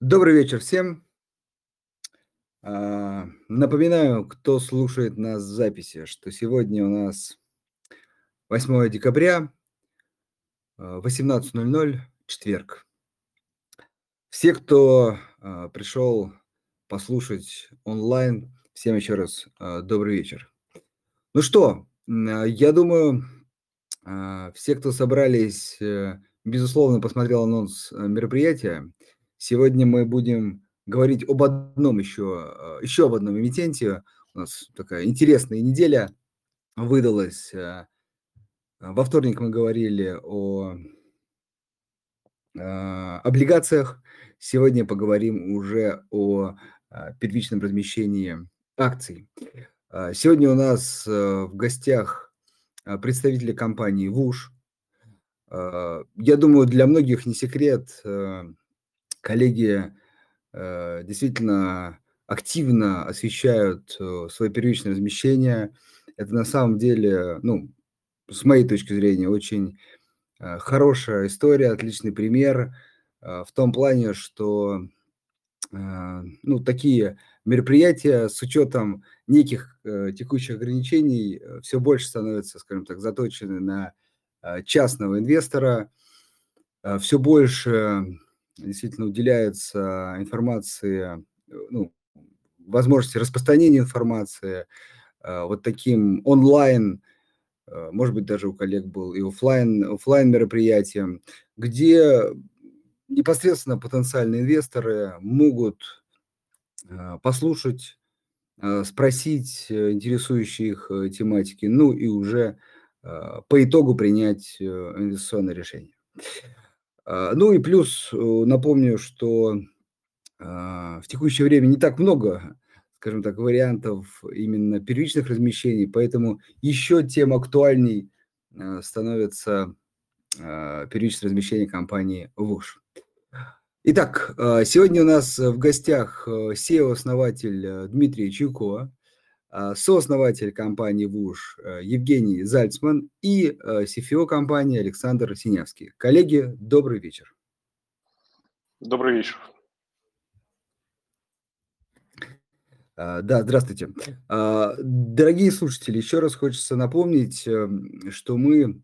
Добрый вечер всем. А, напоминаю, кто слушает нас в записи, что сегодня у нас 8 декабря, а, 18:00, четверг. Все, кто а, пришел послушать онлайн, всем еще раз а, добрый вечер. Ну что, а, я думаю, а, все, кто собрались, э, безусловно, посмотрел анонс э, мероприятия. Сегодня мы будем говорить об одном еще, а, еще об одном эмитенте. У нас такая интересная неделя выдалась. А, Во вторник мы говорили о а, облигациях. Сегодня поговорим уже о первичном размещении акций. Сегодня у нас э, в гостях представители компании ВУШ. Я думаю, для многих не секрет, э, коллеги э, действительно активно освещают э, свое первичное размещение. Это на самом деле, ну, с моей точки зрения, очень э, хорошая история, отличный пример э, в том плане, что э, ну, такие мероприятия с учетом неких э, текущих ограничений все больше становятся, скажем так, заточены на э, частного инвестора, все больше действительно уделяется информации, э, ну, возможности распространения информации, э, вот таким онлайн, э, может быть, даже у коллег был и оффлайн, оффлайн мероприятиям, где непосредственно потенциальные инвесторы могут послушать, спросить интересующие их тематики, ну и уже по итогу принять инвестиционное решение. А, Ну и плюс э, напомню, что а, в текущее время не так много, скажем так, вариантов именно первичных размещений, поэтому еще тем актуальней э, становится а, первичное размещение компании ВУШ. Итак, сегодня у нас в гостях SEO-основатель э, Дмитрий Чуйко, сооснователь компании ВУШ э, Евгений Зальцман и э, CFO компании Александр Синявский. Коллеги, добрый вечер. Добрый вечер. Да, здравствуйте. Дорогие слушатели, еще раз хочется напомнить, что мы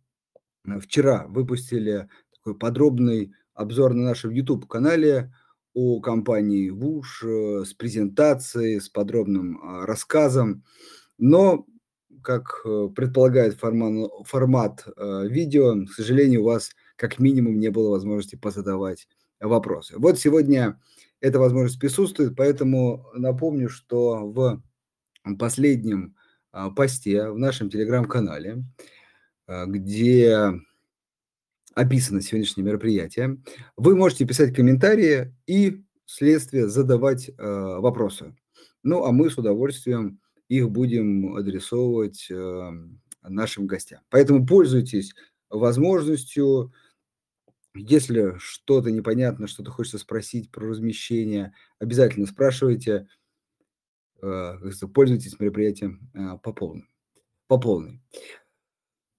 э, вчера выпустили такой подробный обзор на нашем YouTube-канале о компании ВУШ с презентацией, с подробным а, рассказом. Но, как э, предполагает формат э, видео, к сожалению, у вас как минимум не было возможности позадавать вопросы. Вот сегодня эта возможность присутствует, поэтому напомню, что в последнем а, посте в нашем телеграм-канале, а, где описано сегодняшнее мероприятие, вы можете писать комментарии и вследствие задавать а, вопросы. Ну, а мы с удовольствием их будем адресовывать а, нашим гостям. Поэтому пользуйтесь возможностью, если что-то непонятно, что-то хочется спросить про размещение, обязательно спрашивайте, э, пользуйтесь мероприятием а, по полной. По полной.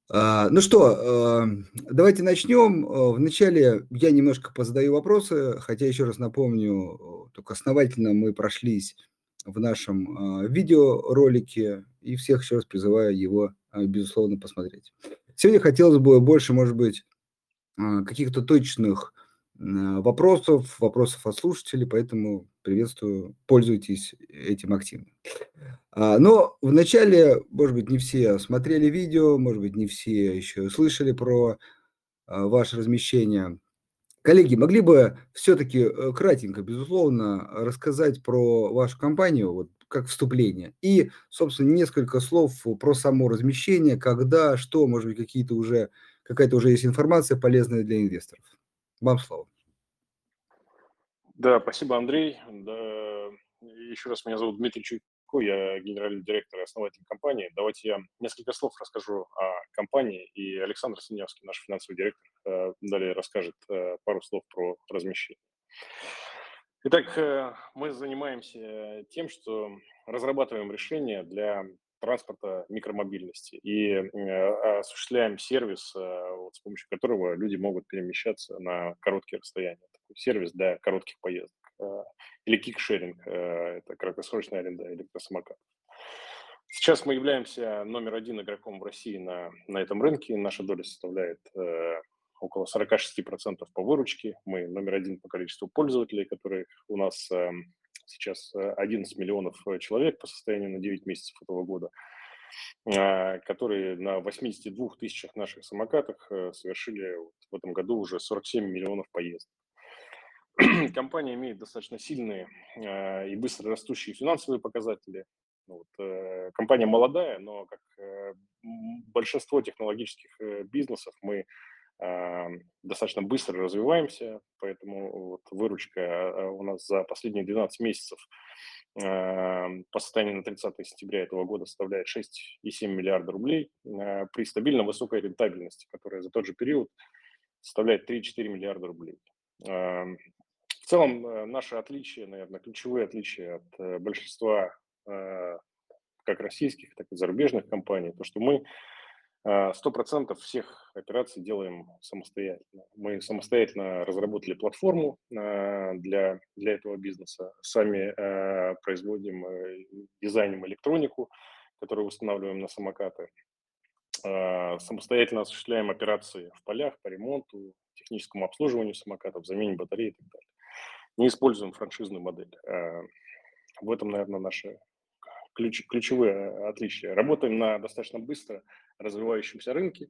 А, Ну что, э, давайте начнем. Э, Вначале я немножко позадаю вопросы, хотя еще раз напомню, э, только основательно мы прошлись в нашем видеоролике, и всех еще раз призываю его, безусловно, посмотреть. Сегодня хотелось бы больше, может быть, каких-то точных вопросов, вопросов от слушателей, поэтому приветствую, пользуйтесь этим активно. А, Но вначале, может быть, не все смотрели видео, может быть, не все еще слышали про а, ваше размещение. Коллеги, могли бы все-таки кратенько, безусловно, рассказать про вашу компанию, вот как вступление, и, собственно, несколько слов про само размещение, когда, что, может быть, какие-то уже, какая-то уже есть информация полезная для инвесторов. Вам слово. Да, спасибо, Андрей. Да, еще раз, меня зовут Дмитрий Чуйко, я генеральный директор и основатель компании. Давайте я несколько слов расскажу о компании, и Александр Синявский, наш финансовый директор, э, далее расскажет э, пару слов про размещение. Итак, э, мы занимаемся тем, что разрабатываем решения для транспорта микромобильности и э, осуществляем сервис, э, вот, с помощью которого люди могут перемещаться на короткие расстояния. Такой сервис для коротких поездок. Э, или кикшеринг, это краткосрочная аренда электросамокатов. Сейчас мы являемся номер один игроком в России на, на этом рынке. Наша доля составляет э, около 46% по выручке. Мы номер один по количеству пользователей, которые у нас э, сейчас 11 миллионов человек по состоянию на 9 месяцев этого года. А, которые на 82 тысячах наших самокатах э, совершили в этом году уже 47 миллионов поездок. Компания имеет достаточно сильные а, и быстро растущие финансовые показатели. Вот, э, компания молодая, но как э, большинство технологических бизнесов мы достаточно быстро развиваемся, поэтому вот выручка у нас за последние 12 месяцев по состоянию на 30 сентября этого года составляет 6,7 миллиарда рублей при стабильно высокой рентабельности, которая за тот же период составляет 3,4 миллиарда рублей. В целом, наши отличия, наверное, ключевые отличия от э, большинства как российских, так и зарубежных компаний, то, что мы а, сто процентов всех операций делаем самостоятельно. Мы самостоятельно разработали платформу а, для, для этого бизнеса, сами а, производим, э, дизайним электронику, которую устанавливаем на самокаты, самостоятельно осуществляем операции в полях по ремонту, техническому обслуживанию самокатов, замене батареи и так далее. Не используем франшизную модель. В этом, наверное, наша ключ, ключевые отличия. Работаем на достаточно быстро развивающемся рынке.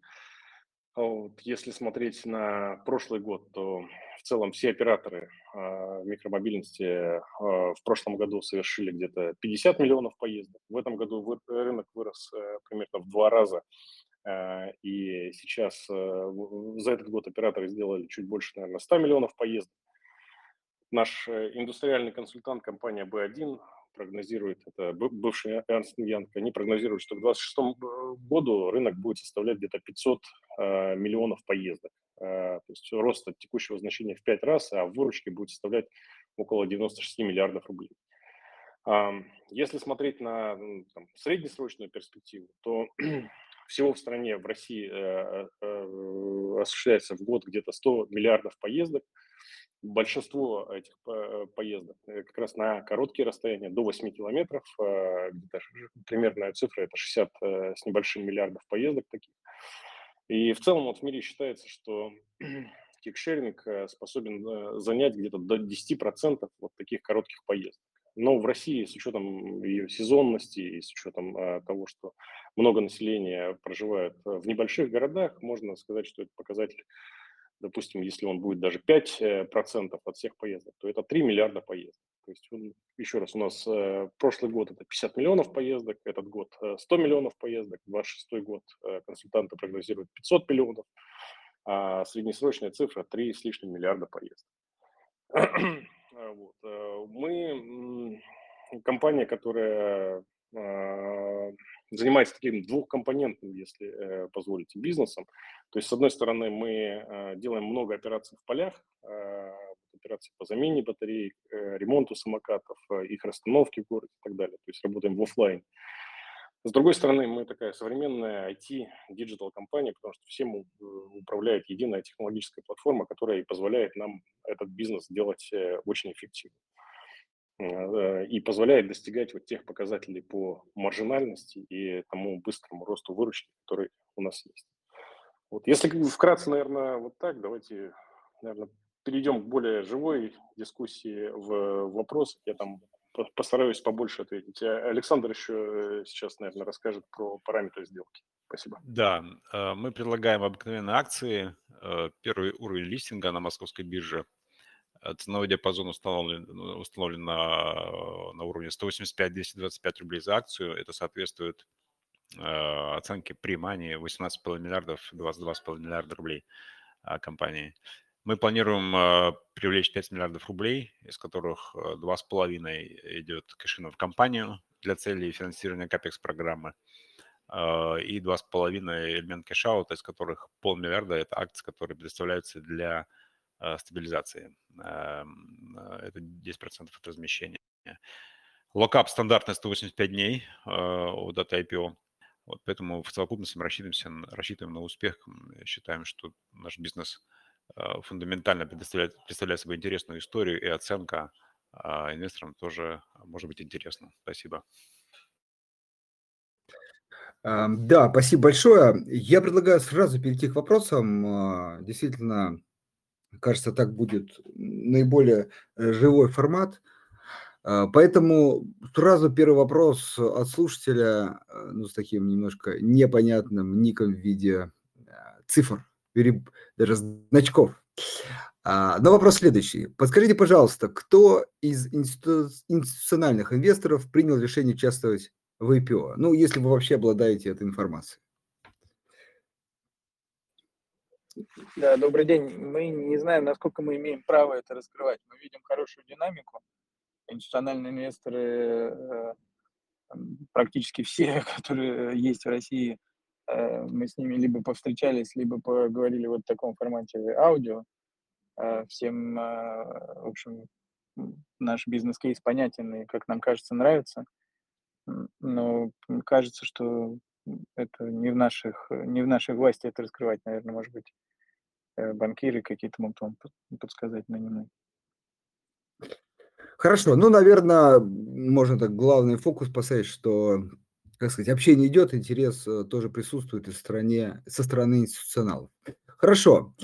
Вот, если смотреть на прошлый год, то в целом все операторы э, микромобильности э, в прошлом году совершили где-то 50 миллионов поездок. В этом году вы, рынок вырос э, примерно в два раза. Э, и сейчас э, за этот год операторы сделали чуть больше, наверное, 100 миллионов поездок. Наш э, индустриальный консультант, компания B1, прогнозирует, это бывший Ernst Young, они прогнозируют, что к 2026 э, году рынок будет составлять где-то 500 э, миллионов поездок. Э, то есть рост от текущего значения в 5 раз, а в выручке будет составлять около 96 миллиардов рублей. Если смотреть на ну, там, среднесрочную перспективу, то всего в стране, в России осуществляется в год где-то 100 миллиардов поездок – большинство этих поездок э, как раз на короткие расстояния, до 8 километров, э, где-то примерная цифра, это 60 э, с небольшим миллиардов поездок таких. И в целом вот в мире считается, что кикшеринг способен занять где-то до 10% вот таких коротких поездок. Но в России с учетом ее сезонности и с учетом того, что много населения проживает в небольших городах, можно сказать, что этот показатель допустим, если он будет даже 5% э, от всех поездок, то это 3 миллиарда поездок. То есть, еще раз, у нас э, прошлый год это 50 миллионов поездок, этот год 100 э, миллионов поездок, 26 год консультанты прогнозируют 500 миллионов, а среднесрочная цифра 3 с лишним миллиарда поездок. вот. Мы компания, которая занимается таким двухкомпонентным, если э, позволите, бизнесом. То есть, с одной стороны, мы э, делаем много операций в полях, э, операции по замене батарей, э, ремонту самокатов, э, их расстановке в городе и так далее. То есть, работаем в офлайн. С другой стороны, мы такая современная IT-digital компания, потому что всем управляет единая технологическая платформа, которая и позволяет нам этот бизнес делать очень эффективно. Э, и позволяет достигать вот тех показателей по маржинальности и тому быстрому росту выручки, который у нас есть. Вот. Если вкратце, наверное, вот так, давайте, наверное, перейдем к более живой дискуссии в вопросах. Я там постараюсь побольше ответить. А Александр еще э, сейчас, наверное, расскажет про параметры сделки. Спасибо. Да, э, мы предлагаем обыкновенные акции. Первый уровень листинга на московской бирже Э, ценовой диапазон установлен, ну, установлен на, на уровне 185-225 рублей за акцию. Это соответствует э, оценке при мании 18,5 миллиардов, 22,5 миллиарда рублей э, компании. Мы планируем э, привлечь 5 миллиардов рублей, из которых 2,5 э, идет кэшину в компанию для целей финансирования капекс-программы э, и 2,5 элемент кэшаута, из которых полмиллиарда – это акции, которые предоставляются для Э, стабилизации. Эм, э, это 10% от размещения. Локап стандартный 185 дней э, у даты IPO. Вот поэтому в совокупности мы рассчитываемся, рассчитываем на успех. Считаем, что наш бизнес фундаментально представляет, представляет собой интересную историю и оценка инвесторам тоже может быть интересно. Спасибо. Да, спасибо большое. Я предлагаю сразу перейти к вопросам. А, действительно, кажется, так будет наиболее э, живой формат. А, поэтому сразу первый вопрос от слушателя, э, ну, с таким немножко непонятным ником в виде э, цифр, даже значков. А, но вопрос следующий. Подскажите, пожалуйста, кто из институциональных инвесторов принял решение участвовать в IPO? Ну, если вы вообще обладаете этой информацией. Да, добрый день. Мы не знаем, насколько мы имеем право это раскрывать. Мы видим хорошую динамику. Институциональные инвесторы, э, практически все, которые есть в России, э, мы с ними либо повстречались, либо поговорили вот в таком формате аудио. Э, всем, в общем, наш бизнес-кейс понятен и, как нам кажется, нравится но кажется, что это не в наших, не в нашей власти это раскрывать, наверное, может быть, банкиры какие-то могут вам подсказать на нем. Хорошо, ну, наверное, можно так главный фокус поставить, что, как сказать, общение идет, интерес э, тоже присутствует в стране, со стороны институционалов. Хорошо.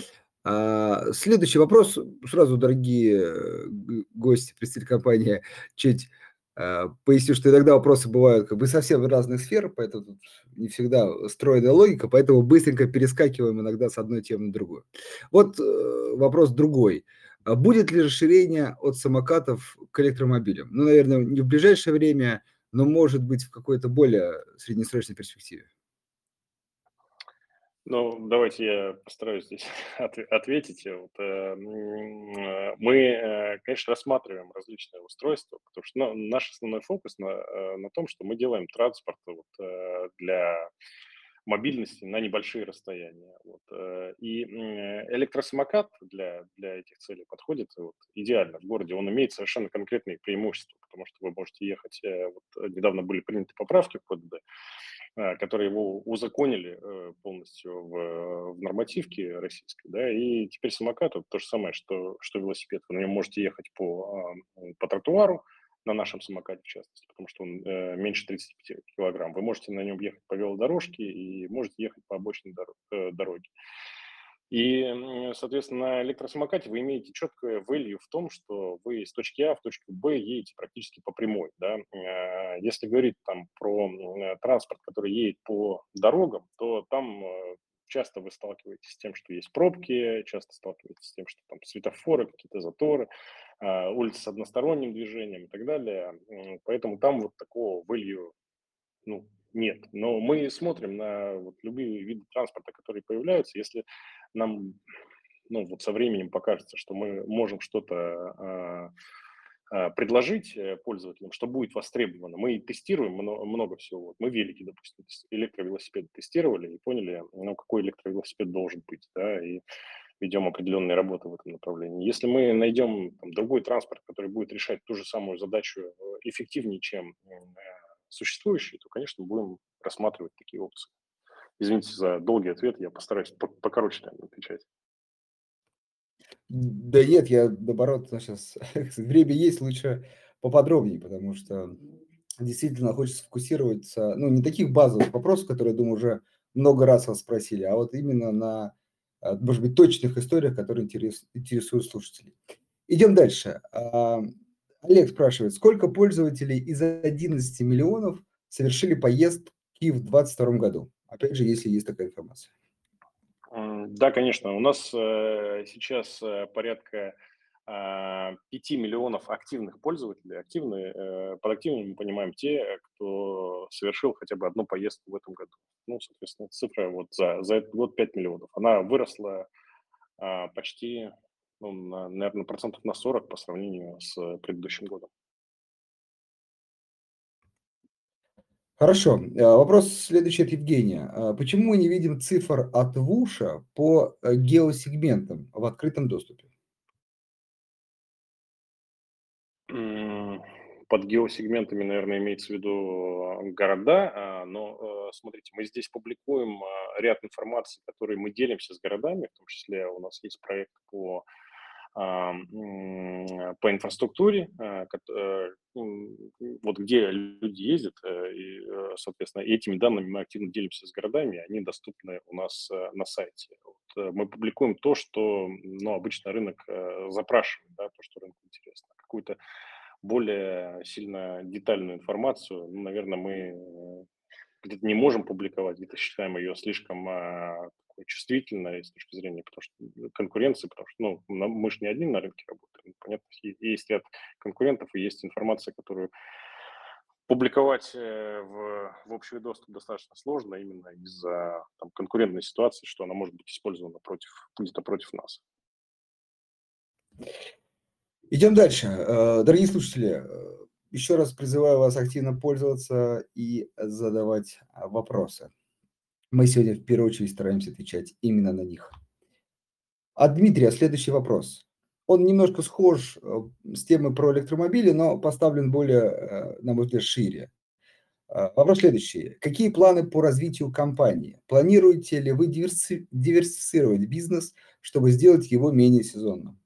А, следующий вопрос. Сразу, дорогие э, гости, представители компании, чуть Э, поясню, что иногда вопросы бывают как бы совсем разных сфер, поэтому тут не всегда стройная логика, поэтому быстренько перескакиваем иногда с одной темы на другую. Вот э, вопрос другой. А будет ли расширение от самокатов к электромобилям? Ну, наверное, не в ближайшее время, но может быть в какой-то более среднесрочной перспективе. Ну, давайте я постараюсь здесь ответить. Вот, э, э, мы, э, конечно, рассматриваем различные устройства, потому что ну, наш основной фокус на, э, на том, что мы делаем транспорт вот, для мобильности на небольшие расстояния. Вот. И электросамокат для, для этих целей подходит вот, идеально в городе. Он имеет совершенно конкретные преимущества, потому что вы можете ехать, вот, недавно были приняты поправки в ПДД, которые его узаконили э, полностью в, в нормативке российской, да, и теперь самокат это то же самое, что, что велосипед. Вы на нем можете ехать по, по тротуару, на нашем самокате в частности, потому что он э, меньше 35 килограмм. Вы можете на нем ехать по велодорожке и можете ехать по обочине дор- э, дороги. И, соответственно, на электросамокате вы имеете четкое value в том, что вы с точки А в точку Б едете практически по прямой. Да? А, если говорить там про транспорт, который едет по дорогам, то там э, часто вы сталкиваетесь с тем, что есть пробки, часто сталкиваетесь с тем, что там светофоры, какие-то заторы, а, улицы с односторонним движением и так далее. Поэтому там вот такого value ну, нет. Но мы смотрим на вот любые виды транспорта, которые появляются. Если нам ну, вот со временем покажется, что мы можем что-то а, а, предложить э, пользователям, что будет востребовано. Мы тестируем много, всего. Мы велики, допустим, электровелосипеды тестировали и поняли, ну, какой электровелосипед должен быть, да, и ведем определенные работы в этом направлении. Если мы найдем там, другой транспорт, который будет решать ту же самую задачу э, эффективнее, чем э, существующий, то, конечно, будем рассматривать такие опции. Извините за долгий ответ, я постараюсь покороче наверное, отвечать. Да нет, я наоборот, сейчас время есть, лучше поподробнее, потому что действительно хочется фокусироваться, ну, не таких базовых вопросов, которые, я думаю, уже много раз вас спросили, а вот именно на, а, может быть, точных историях, которые интересуют слушателей. Идем дальше. А, Олег спрашивает, сколько пользователей из 11 миллионов совершили поездки в 2022 году? Опять же, если есть такая информация. Да, конечно. У нас э, сейчас э, порядка э, а, 5 миллионов активных пользователей. Активные, э, под активными мы понимаем те, кто совершил хотя бы одну поездку в этом году. Ну, соответственно, цифра вот за, за этот год 5 миллионов. Она выросла э, почти, ну, на, наверное, процентов на 40 по сравнению с предыдущим годом. Хорошо. Э, вопрос следующий от Евгения. А почему мы не видим цифр от ВУШа по э, геосегментам в открытом доступе? Под геосегментами, наверное, имеется в виду э, города, а, но смотрите, мы здесь публикуем ряд информации, которые мы делимся с городами, в том числе у нас есть проект по по инфраструктуре, вот где люди ездят, и, соответственно, этими данными мы активно делимся с городами, они доступны у нас на сайте. Вот мы публикуем то, что ну, обычно рынок запрашивает, да, то, что рынку интересно. Какую-то более сильно детальную информацию, ну, наверное, мы где-то не можем публиковать, где-то считаем ее слишком такой чувствительной с точки зрения потому что, конкуренции, потому что ну, мы же не один на рынке работаем. Понятно, есть ряд конкурентов и есть информация, которую публиковать э, в, в общий доступ достаточно сложно именно из-за там, конкурентной ситуации, что она может быть использована против, где-то против нас. Идем дальше. Э, дорогие слушатели, э, еще раз призываю вас активно пользоваться и задавать вопросы. Мы сегодня в первую очередь стараемся отвечать именно на них. От Дмитрия следующий вопрос. Он немножко схож э, с темой про электромобили, но поставлен более, э, на мой взгляд, шире. А, вопрос следующий. Какие планы по развитию компании? Планируете ли вы диверсифицировать бизнес, чтобы сделать его менее сезонным?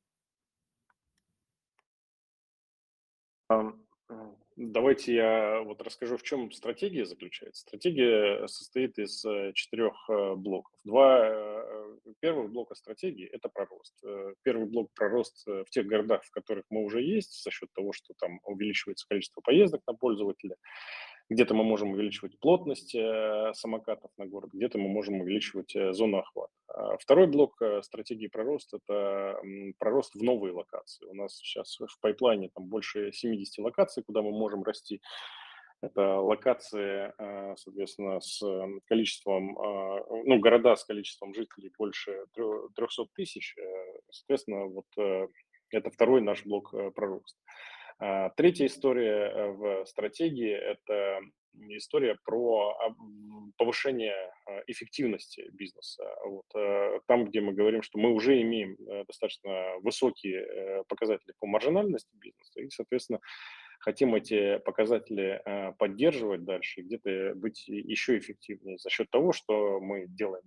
Давайте я вот расскажу, в чем стратегия заключается. Стратегия состоит из э, четырех э, блоков. Два э, первых блока стратегии – это про рост. Первый блок про рост в тех городах, в которых мы уже есть, за счет того, что там увеличивается количество поездок на пользователя. Где-то мы можем увеличивать плотность э, самокатов на город, где-то мы можем увеличивать э, зону охвата. А второй блок э, стратегии пророст – это пророст в новые локации. У нас сейчас в пайплайне там больше 70 локаций, куда мы можем расти. Это локации, соответственно, с количеством, ну, города с количеством жителей больше 300 тысяч. Соответственно, вот это второй наш блок пророста. А, третья история э, в стратегии – это история про повышение а, эффективности бизнеса. Вот. Э, там, где мы говорим, что мы уже имеем э, достаточно высокие показатели по маржинальности бизнеса, и, соответственно, хотим эти показатели поддерживать дальше где-то быть еще эффективнее за счет того, что мы делаем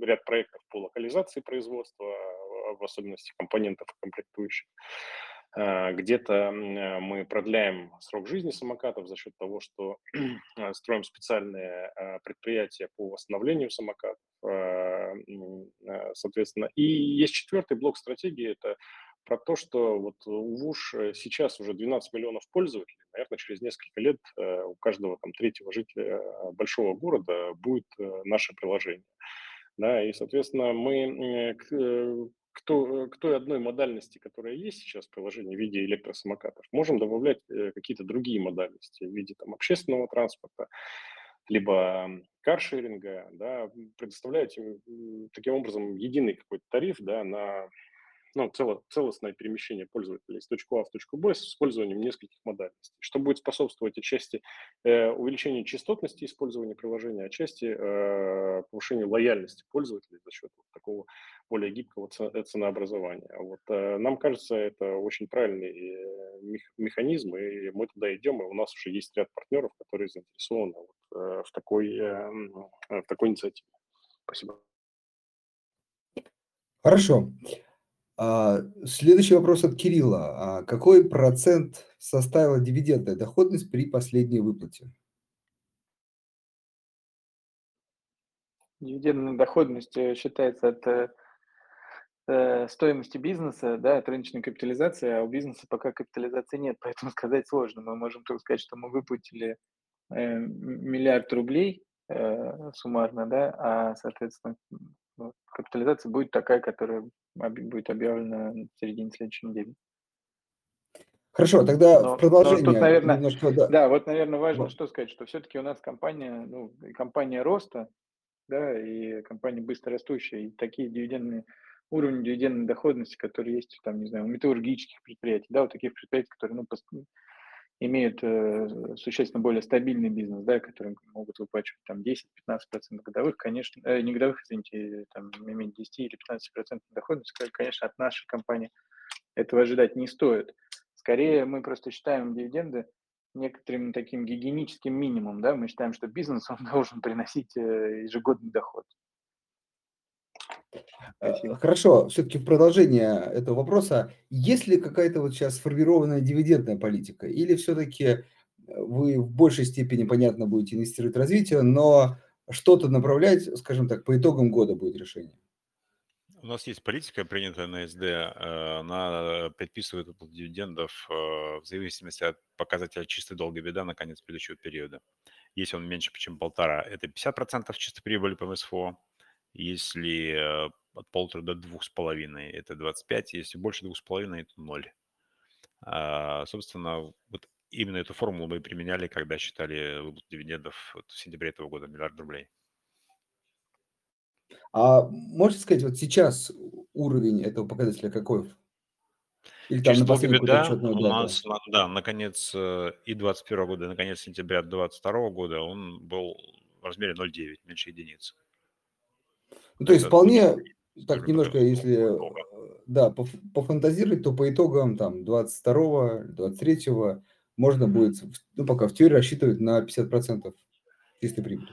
ряд проектов по локализации производства, в особенности компонентов и комплектующих. А, где-то а, мы продляем срок жизни самокатов за счет того, что а, строим специальные предприятия по восстановлению самокатов, соответственно. И есть четвертый блок стратегии, это про то, что вот у ВУШ сейчас уже 12 миллионов пользователей, наверное, через несколько лет у каждого там третьего жителя большого города будет наше приложение. Да, и, соответственно, мы э, то, к той одной модальности, которая есть сейчас в приложении в виде электросамокатов, можем добавлять э, какие-то другие модальности в виде там, общественного транспорта, либо каршеринга, да, предоставляете таким образом единый какой-то тариф да, на ну, цело, целостное перемещение пользователя из точки А в точку Б с использованием нескольких модальностей, что будет способствовать отчасти э, увеличению частотности использования приложения, отчасти э, повышению лояльности пользователей за счет вот такого более гибкого э, ценообразования. Вот, э, нам кажется, это очень правильный э, механизм, и мы туда идем, и у нас уже есть ряд партнеров, которые заинтересованы вот, э, в, такой, э, в такой инициативе. Спасибо. Хорошо. А, следующий вопрос от Кирилла. А какой процент составила дивидендная доходность при последней выплате? Дивидендная доходность э, считается от э, э, стоимости бизнеса, да, от рыночной капитализации, а у бизнеса пока капитализации нет, поэтому сказать сложно. Мы можем только сказать, что мы выплатили миллиард рублей суммарно, да, а, соответственно, капитализация будет такая, которая будет объявлена в середине следующей недели. Хорошо, тогда но, в продолжение. Но тут, наверное, немножко, да. да, вот, наверное, важно вот. что сказать, что все-таки у нас компания, ну, компания роста, да, и компания быстрорастущая, и такие дивидендные уровни дивидендной доходности, которые есть, там, не знаю, у металлургических предприятий, да, у таких предприятий, которые, ну, имеют э, существенно более стабильный бизнес, да, которые могут выплачивать там 10-15% годовых, конечно, э, не годовых, извините, там иметь 10 или 15% доходности, конечно, от нашей компании этого ожидать не стоит. Скорее, мы просто считаем дивиденды некоторым таким гигиеническим минимумом, да, мы считаем, что бизнес, он должен приносить э, ежегодный доход. Спасибо. Хорошо, все-таки в продолжение этого вопроса. Есть ли какая-то вот сейчас сформированная дивидендная политика? Или все-таки вы в большей степени, понятно, будете инвестировать в развитие, но что-то направлять, скажем так, по итогам года будет решение? У нас есть политика, принятая на СД, э, она предписывает выплату дивидендов э, в зависимости от показателя чистой долга беда на конец предыдущего периода. Если он меньше, чем полтора, это 50% чистой прибыли по МСФО. Если э, от полутора до двух с половиной, это 25. Если больше двух с половиной, это ноль. А, собственно, вот именно эту формулу мы применяли, когда считали выплату дивидендов в сентябре этого года, миллиард рублей. А можете сказать, вот сейчас уровень этого показателя какой? Или там Число на беда у нас, на, да, наконец, э, и 21 года, и наконец сентября 22 года он был в размере 0,9, меньше единицы. Ну, то есть вполне, так немножко, если, да, пофантазировать, то по итогам там 22 23 можно будет, ну, пока в теории рассчитывать на 50% чистой прибыли.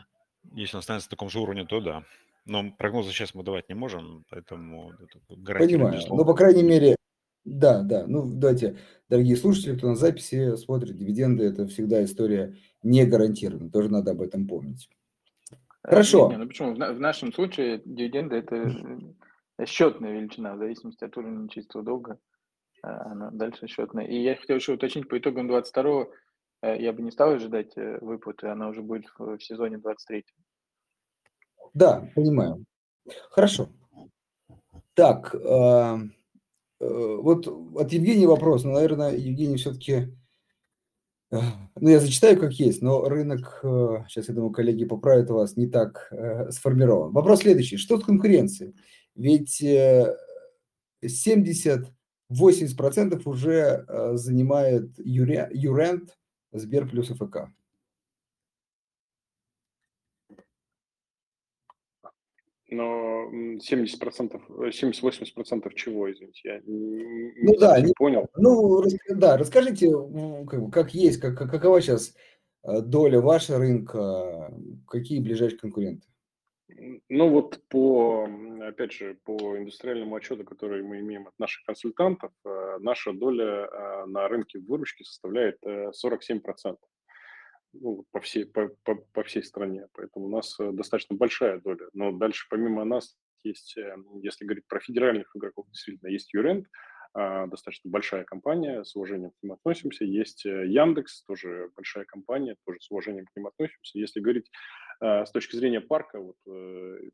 Если он останется на таком же уровне, то да. Но прогнозы сейчас мы давать не можем, поэтому Понимаю. Но, по крайней мере, да, да. Ну, давайте, дорогие слушатели, кто на записи смотрит, дивиденды – это всегда история не гарантированная. Тоже надо об этом помнить. Э, Хорошо. Нет, ну почему? В нашем случае дивиденды – это счетная величина, в зависимости от уровня чистого долга. Э, она дальше счетная. И я хотел еще уточнить, по итогам 22-го э, я бы не стал ожидать выплаты, она уже будет в сезоне 23 да, понимаю. Хорошо. Так, э, э, вот от Евгения вопрос, но, наверное, Евгений все-таки, э, ну, я зачитаю как есть, но рынок, сейчас, я думаю, коллеги поправят вас, не так сформирован. Вопрос следующий. Что с конкуренцией? Ведь 70-80% уже занимает Юрент, Сбер плюс ФК. Но 70%, 70-80% чего, извините, я не, ну, да, не понял. Ну, да, расскажите, как, как есть, как, какова сейчас э, доля вашего рынка, какие ближайшие конкуренты? Ну вот по, опять же, по индустриальному отчету, который мы имеем от наших консультантов, э, наша доля э, на рынке выручки составляет 47% ну, по, всей, по, по, по всей стране. Поэтому у нас э, достаточно большая доля. Но дальше помимо нас есть, э, если говорить про федеральных игроков, действительно, есть Юрент, а, достаточно большая компания, с уважением к ним относимся. Есть э, Яндекс, тоже большая компания, тоже с уважением к ним относимся. Если говорить с точки зрения парка, вот,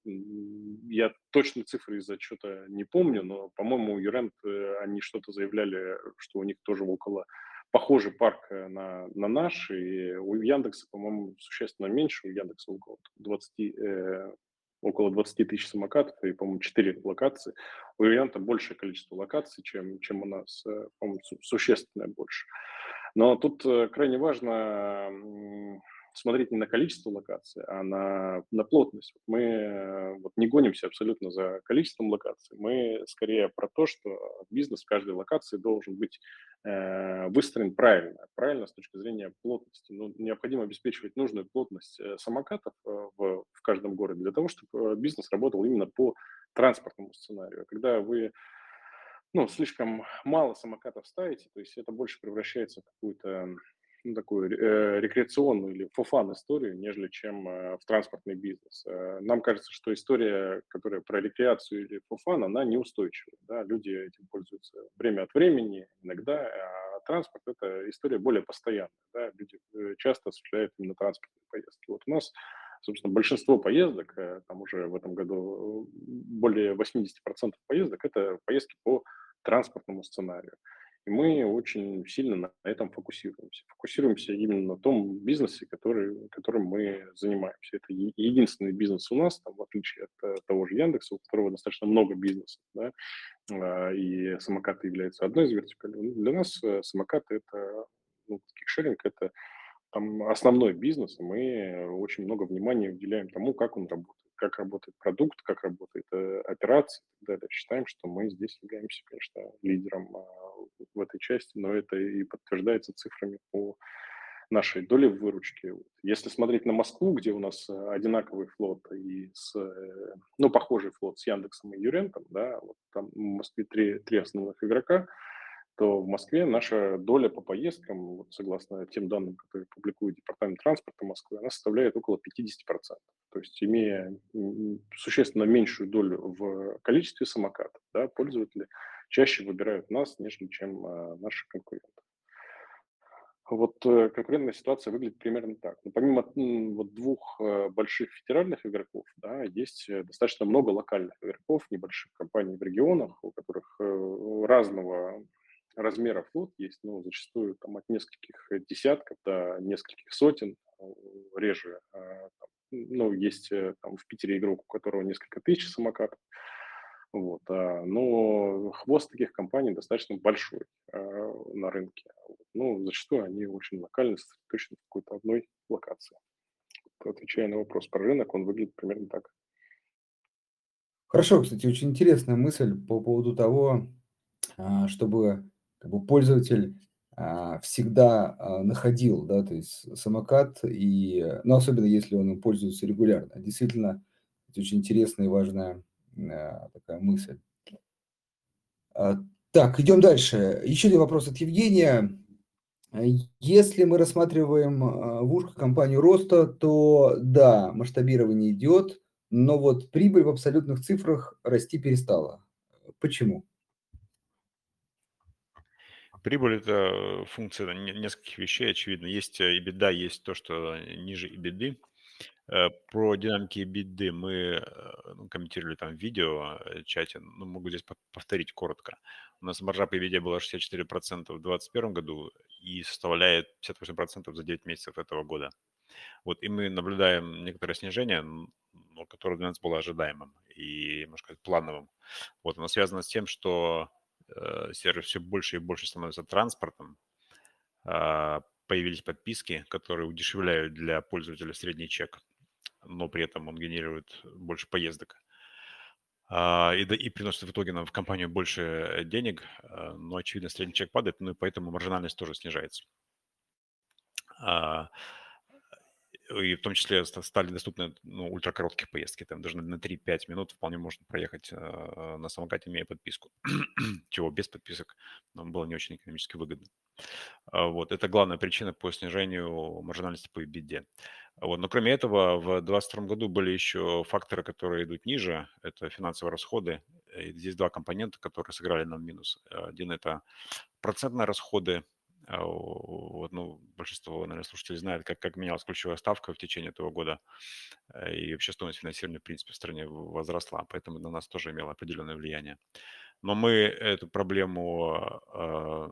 я точно цифры из отчета не помню, но, по-моему, Юрент, они что-то заявляли, что у них тоже около похожий парк э, на, на наш, и у Яндекса, по-моему, существенно меньше, у Яндекса около 20, э, около 20 тысяч самокатов и, по-моему, 4 локации. У Янта большее количество локаций, чем, чем у нас, э, по-моему, существенно больше. Но тут э, крайне важно смотреть не на количество локаций, а на, на плотность. Мы э, вот не гонимся абсолютно за количеством локаций, мы скорее про то, что бизнес в каждой локации должен быть э, выстроен правильно, правильно с точки зрения плотности. Ну, необходимо обеспечивать нужную плотность э, самокатов э, в, в каждом городе для того, чтобы бизнес работал именно по транспортному сценарию. Когда вы ну, слишком мало самокатов ставите, то есть это больше превращается в какую-то ну, такую э, рекреационную или фуфан историю, нежели чем э, в транспортный бизнес. Э, нам кажется, что история, которая про рекреацию или фуфан, она неустойчива. Да? Люди этим пользуются время от времени, иногда, а транспорт – это история более постоянная. Да? Люди э, часто осуществляют именно транспортные поездки. Вот у нас собственно, большинство поездок, э, там уже в этом году более 80% поездок, это поездки по транспортному сценарию. И мы очень сильно на этом фокусируемся. Фокусируемся именно на том бизнесе, который, которым мы занимаемся. Это единственный бизнес у нас, там, в отличие от э, того же Яндекса, у которого достаточно много бизнесов. Да? А, и самокаты являются одной из вертикалей. Ну, для нас э, самокаты – это ну, кикшеринг – это там основной бизнес, и мы очень много внимания уделяем тому, как он работает как работает продукт, как работает э, операция и так далее. Считаем, что мы здесь являемся, конечно, лидером э, в этой части, но это и подтверждается цифрами по нашей доли в выручке. Если смотреть на Москву, где у нас одинаковый флот и с, ну, похожий флот с Яндексом и Юрентом, да, вот там в Москве три, три основных игрока – то в Москве наша доля по поездкам, вот согласно тем данным, которые публикует Департамент транспорта Москвы, она составляет около 50%. То есть имея существенно меньшую долю в количестве самокатов, да, пользователи чаще выбирают нас, нежели чем а, наши конкуренты. Вот э, конкурентная ситуация выглядит примерно так. Но помимо вот двух э, больших федеральных игроков, да, есть э, достаточно много локальных игроков, небольших компаний в регионах, у которых разного размера флот есть, ну, зачастую там от нескольких десятков до нескольких сотен, э, реже. А, там, ну, есть э, там в Питере игрок, у которого несколько тысяч самокатов. Вот, а, но хвост таких компаний достаточно большой на рынке. Ну, зачастую они очень локально сосредоточены в какой-то одной локации. Отвечая на вопрос про рынок, он выглядит примерно так. Хорошо, кстати, очень интересная мысль по поводу того, а, чтобы как бы пользователь а, всегда а, находил, да, то есть самокат, и, ну, особенно если он им пользуется регулярно. Действительно, это очень интересная и важная а, такая мысль. Так, идем дальше. Еще один вопрос от Евгения. Если мы рассматриваем в ушко компанию роста, то да, масштабирование идет, но вот прибыль в абсолютных цифрах расти перестала. Почему? Прибыль– это функция нескольких вещей, очевидно. Есть э, и беда, есть то, что ниже и беды. Э, про динамики беды мы э, ну, комментировали там в видео, чате, ну, могу здесь повторить коротко. У нас маржа по EBITDA была 64% в 2021 году и составляет 58% за 9 месяцев этого года. Вот, и мы наблюдаем некоторое снижение, которое для нас было ожидаемым и, можно сказать, плановым. Вот, оно связано с тем, что Э, сервис все больше и больше становится транспортом. А, появились подписки, которые удешевляют для пользователя средний чек, но при этом он генерирует больше поездок. А, и, и приносит в итоге нам в компанию больше денег, а, но, очевидно, средний чек падает, ну и поэтому маржинальность тоже снижается и в том числе стали доступны ну, ультракороткие поездки, там даже на 3-5 минут вполне можно проехать э, на самокате, имея подписку, чего без подписок нам было не очень экономически выгодно. А, вот, это главная причина по снижению маржинальности по EBITDA. Вот, но кроме этого, в 2022 году были еще факторы, которые идут ниже, это финансовые расходы. И здесь два компонента, которые сыграли нам минус. Один – это процентные расходы, а, вот, ну, большинство, наверное, слушателей знает, как, как менялась ключевая ставка в течение этого года, э, и вообще стоимость финансирования, в принципе, в стране возросла, поэтому на нас тоже имело определенное влияние. Но мы эту проблему э,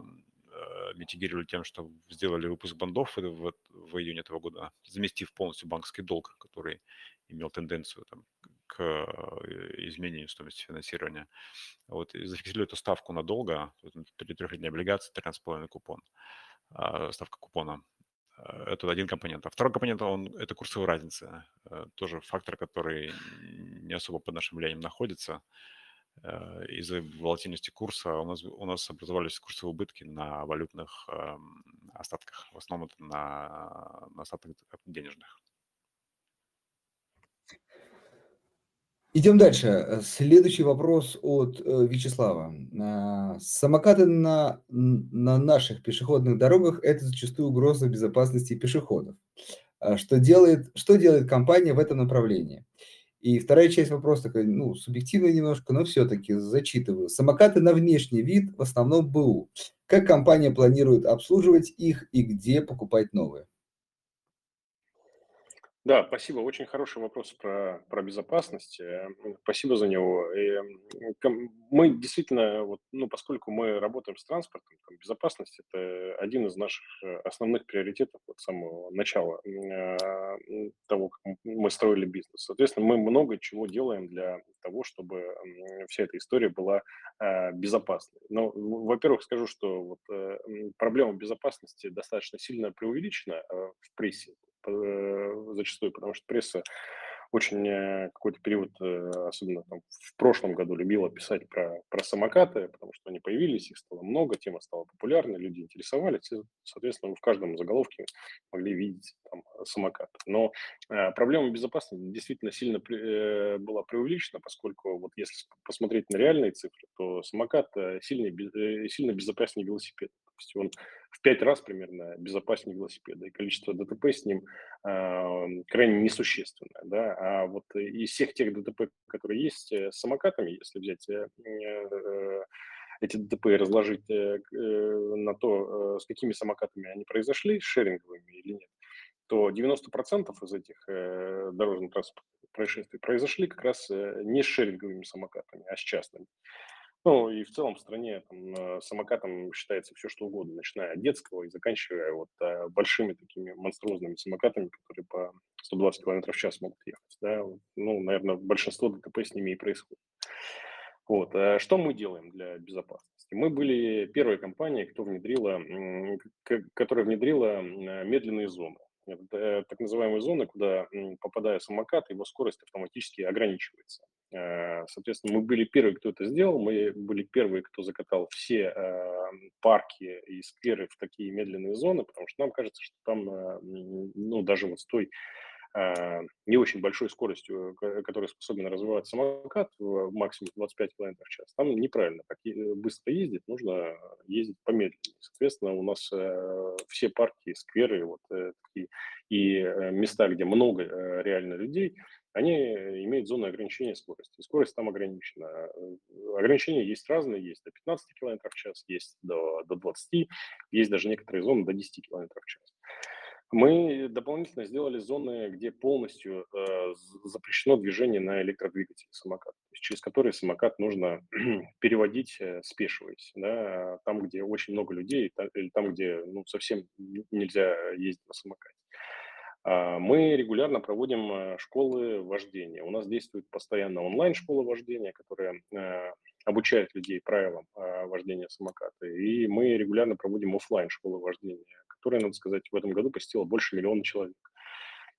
митигировали тем, что сделали выпуск бандов в, в июне этого года, заместив полностью банковский долг, который имел тенденцию там, к э, изменению стоимости финансирования. Вот, и зафиксировали эту ставку надолго, трехлетняя облигация, 13,5 купон, а, ставка купона. Э, это один компонент. А второй компонент, он, это курсовая разница. Э, тоже фактор, который не особо под нашим влиянием находится. Из-за волатильности курса у нас, у нас образовались курсовые убытки на валютных эм, остатках. В основном это на, на остатках денежных. Идем дальше. Следующий вопрос от э, Вячеслава. А, самокаты на, на наших пешеходных дорогах – это зачастую угроза безопасности пешеходов. А что делает, что делает компания в этом направлении? И вторая часть вопроса такая, ну, субъективная немножко, но все-таки зачитываю. Самокаты на внешний вид, в основном БУ. Как компания планирует обслуживать их и где покупать новые? Да, спасибо. Очень хороший вопрос про, про безопасность. Э, спасибо за него. И мы действительно, вот, ну, поскольку мы работаем с транспортом, там, безопасность – это один из наших э, основных приоритетов вот, с самого начала э, того, как мы строили бизнес. Соответственно, мы много чего делаем для того, чтобы вся эта история была безопасной. Но, во-первых, скажу, что вот, проблема безопасности достаточно сильно преувеличена в прессе. Э, зачастую, потому что пресса очень э, какой-то период, э, особенно там в прошлом году, любила писать про, про самокаты, потому что они появились, их стало много, тема стала популярной, люди интересовались, и, соответственно, в каждом заголовке могли видеть там, самокат. Но э, проблема безопасности действительно сильно при, э, была преувеличена, поскольку вот если посмотреть на реальные цифры, то самокат сильно, э, сильно безопаснее велосипеда. То есть он в пять раз примерно безопаснее велосипеда, и количество ДТП с ним э, крайне несущественное. Да? А вот из всех тех ДТП, которые есть э, с самокатами, если взять э, э, эти ДТП и разложить э, э, на то, э, с какими самокатами они произошли, шеринговыми или нет, то 90% из этих э, дорожно-транспортных происшествий произошли как раз не с шеринговыми самокатами, а с частными. Ну, и в целом в стране там, э, самокатом считается все, что угодно, начиная от детского и заканчивая вот э, большими такими монструозными самокатами, которые по 120 км в час могут ехать. Да? Ну, наверное, большинство ДТП с ними и происходит. Вот. А что мы делаем для безопасности? Мы были первой компанией, кто внедрила, которая внедрила медленные зоны. Это так называемые зоны, куда, попадая самокат, его скорость автоматически ограничивается. Э, соответственно, мы были первые, кто это сделал, мы были первые, кто закатал все э, парки и скверы в такие медленные зоны, потому что нам кажется, что там, э, ну, даже вот с той не очень большой скоростью, которой способен развивать самокат, в максимум 25 км в час, там неправильно так быстро ездить, нужно ездить помедленнее. Соответственно, у нас все парки, скверы вот, такие, и места, где много реально людей, они имеют зону ограничения скорости. Скорость там ограничена. Э, ограничения есть разные, есть до 15 км в час, есть до, до 20, есть даже некоторые зоны до 10 км в час. Мы дополнительно сделали зоны, где полностью э, запрещено движение на электродвигателе самоката, через которые самокат нужно переводить, э, спешиваясь, да, там, где очень много людей, или там, где ну, совсем нельзя ездить на самокате. А, мы регулярно проводим э, школы вождения. У нас действует постоянно онлайн-школа вождения, которая э, обучает людей правилам а, вождения самоката. И мы регулярно проводим офлайн школы вождения, которая, надо сказать, в этом году посетила больше миллиона человек,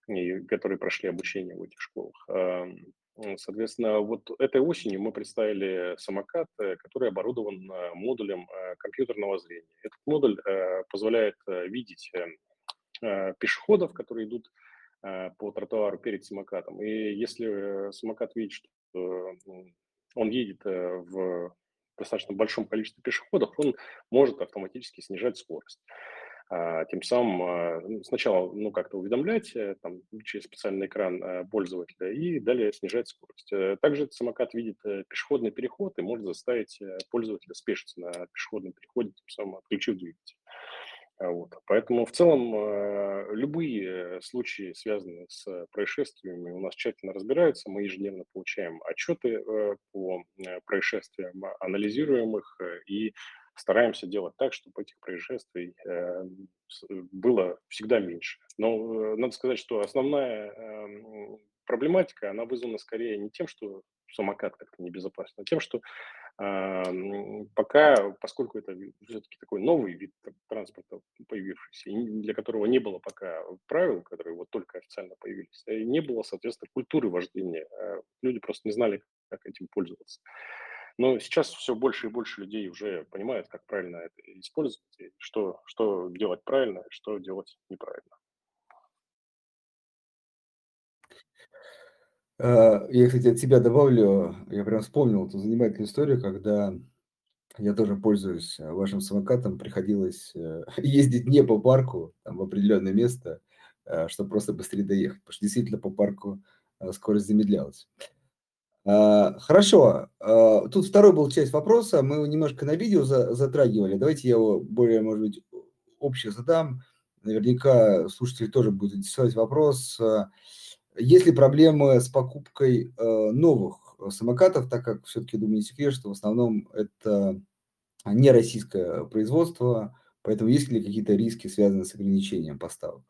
и, которые прошли обучение в этих школах. Соответственно, вот этой осенью мы представили самокат, э, который оборудован модулем компьютерного зрения. Этот модуль позволяет видеть Э, пешеходов, которые идут э, по тротуару перед самокатом. И если э, самокат видит, что он едет в достаточно большом количестве пешеходов, он может автоматически снижать скорость. А, тем самым ну, сначала ну, как-то уведомлять там, через специальный экран пользователя и далее снижать скорость. Также этот самокат видит пешеходный переход и может заставить пользователя спешиться на пешеходном переходе, тем самым отключив двигатель. А вот. Поэтому в целом э, любые случаи, связанные с происшествиями, у нас тщательно разбираются. Мы ежедневно получаем отчеты э, по э, происшествиям, анализируем их и стараемся делать так, чтобы этих происшествий было всегда меньше. Но надо сказать, что основная эм, проблематика, она вызвана скорее не тем, что самокат как-то небезопасен, а тем, что Пока, поскольку это все-таки такой новый вид транспорта появившийся, для которого не было пока правил, которые вот только официально появились, не было, соответственно, культуры вождения. Люди просто не знали, как этим пользоваться. Но сейчас все больше и больше людей уже понимают, как правильно это использовать, и что, что делать правильно, что делать неправильно. А, я, кстати, от себя добавлю, я прям вспомнил эту занимательную историю, когда я тоже пользуюсь э, вашим самокатом, приходилось э, ездить не по парку, там, в определенное место, э, чтобы просто быстрее доехать, потому что действительно по парку скорость замедлялась. А, хорошо, а, тут второй был часть вопроса, мы его немножко на видео затрагивали, давайте я его более, может быть, общий задам, наверняка слушатели тоже будут интересовать вопрос, есть ли проблемы с покупкой э, новых э, самокатов, так как все-таки, думаю, не секрет, что в основном это не российское производство, поэтому есть ли какие-то риски, связанные с ограничением поставок?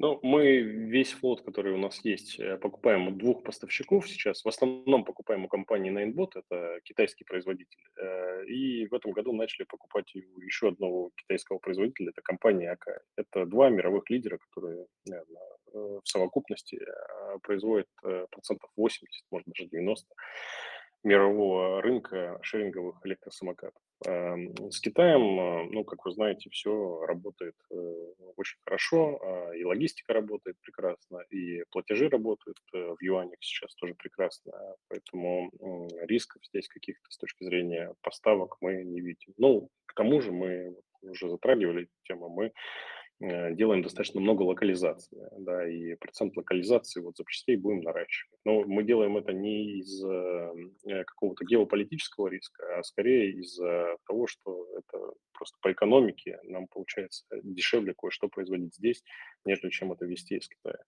Ну, мы весь флот, который у нас есть, э, покупаем у двух поставщиков сейчас. В основном покупаем у компании Ninebot, это китайский производитель. Э, и в этом году начали покупать у еще одного китайского производителя, это компания АК. Это два мировых лидера, которые наверное, в совокупности производят процентов 80, может даже 90 мирового рынка шеринговых электросамокатов. Эм, с Китаем, э, ну, как вы знаете, все работает э, очень хорошо, а, и логистика работает прекрасно, и платежи работают э, в юанях сейчас тоже прекрасно, поэтому рисков здесь каких-то с точки зрения поставок мы не видим. Ну, к тому же мы уже затрагивали эту тему, мы делаем достаточно много локализации, да, и процент локализации вот запчастей будем наращивать. Но мы делаем это не из э, э, какого-то геополитического риска, а скорее из-за того, что это просто по экономике нам получается дешевле кое-что производить здесь, нежели чем это везти из Китая.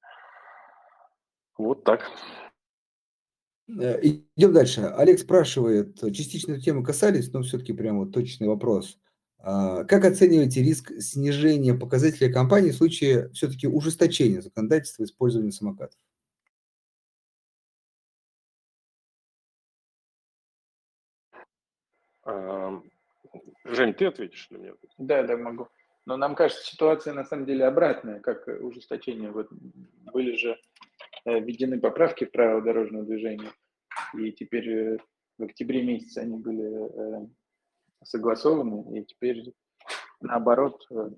Вот так. Идем дальше. Олег спрашивает, частично эту тему касались, но все-таки прямо вот точный вопрос. А, как оцениваете риск снижения показателей компании в случае все-таки ужесточения законодательства использования самокатов? Жень, ты ответишь на меня? Да, да, могу. Но нам кажется, ситуация на самом деле обратная, как ужесточение. Вот были же э, введены поправки в правила дорожного движения, и теперь э, в октябре месяце они были э, согласованы, и теперь наоборот э,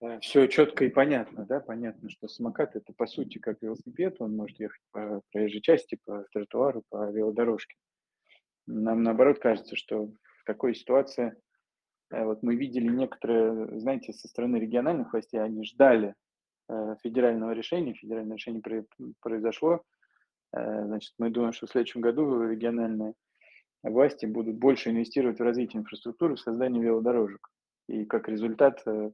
э, все четко и понятно, да, понятно, что самокат это по сути как велосипед, он может ехать по проезжей части, по тротуару, по велодорожке. Нам наоборот кажется, что в такой ситуации, э, вот мы видели некоторые, знаете, со стороны региональных властей, они ждали федерального решения, федеральное решение произошло, значит, мы думаем, что в следующем году региональные власти будут больше инвестировать в развитие инфраструктуры, в создание велодорожек. И как результат э,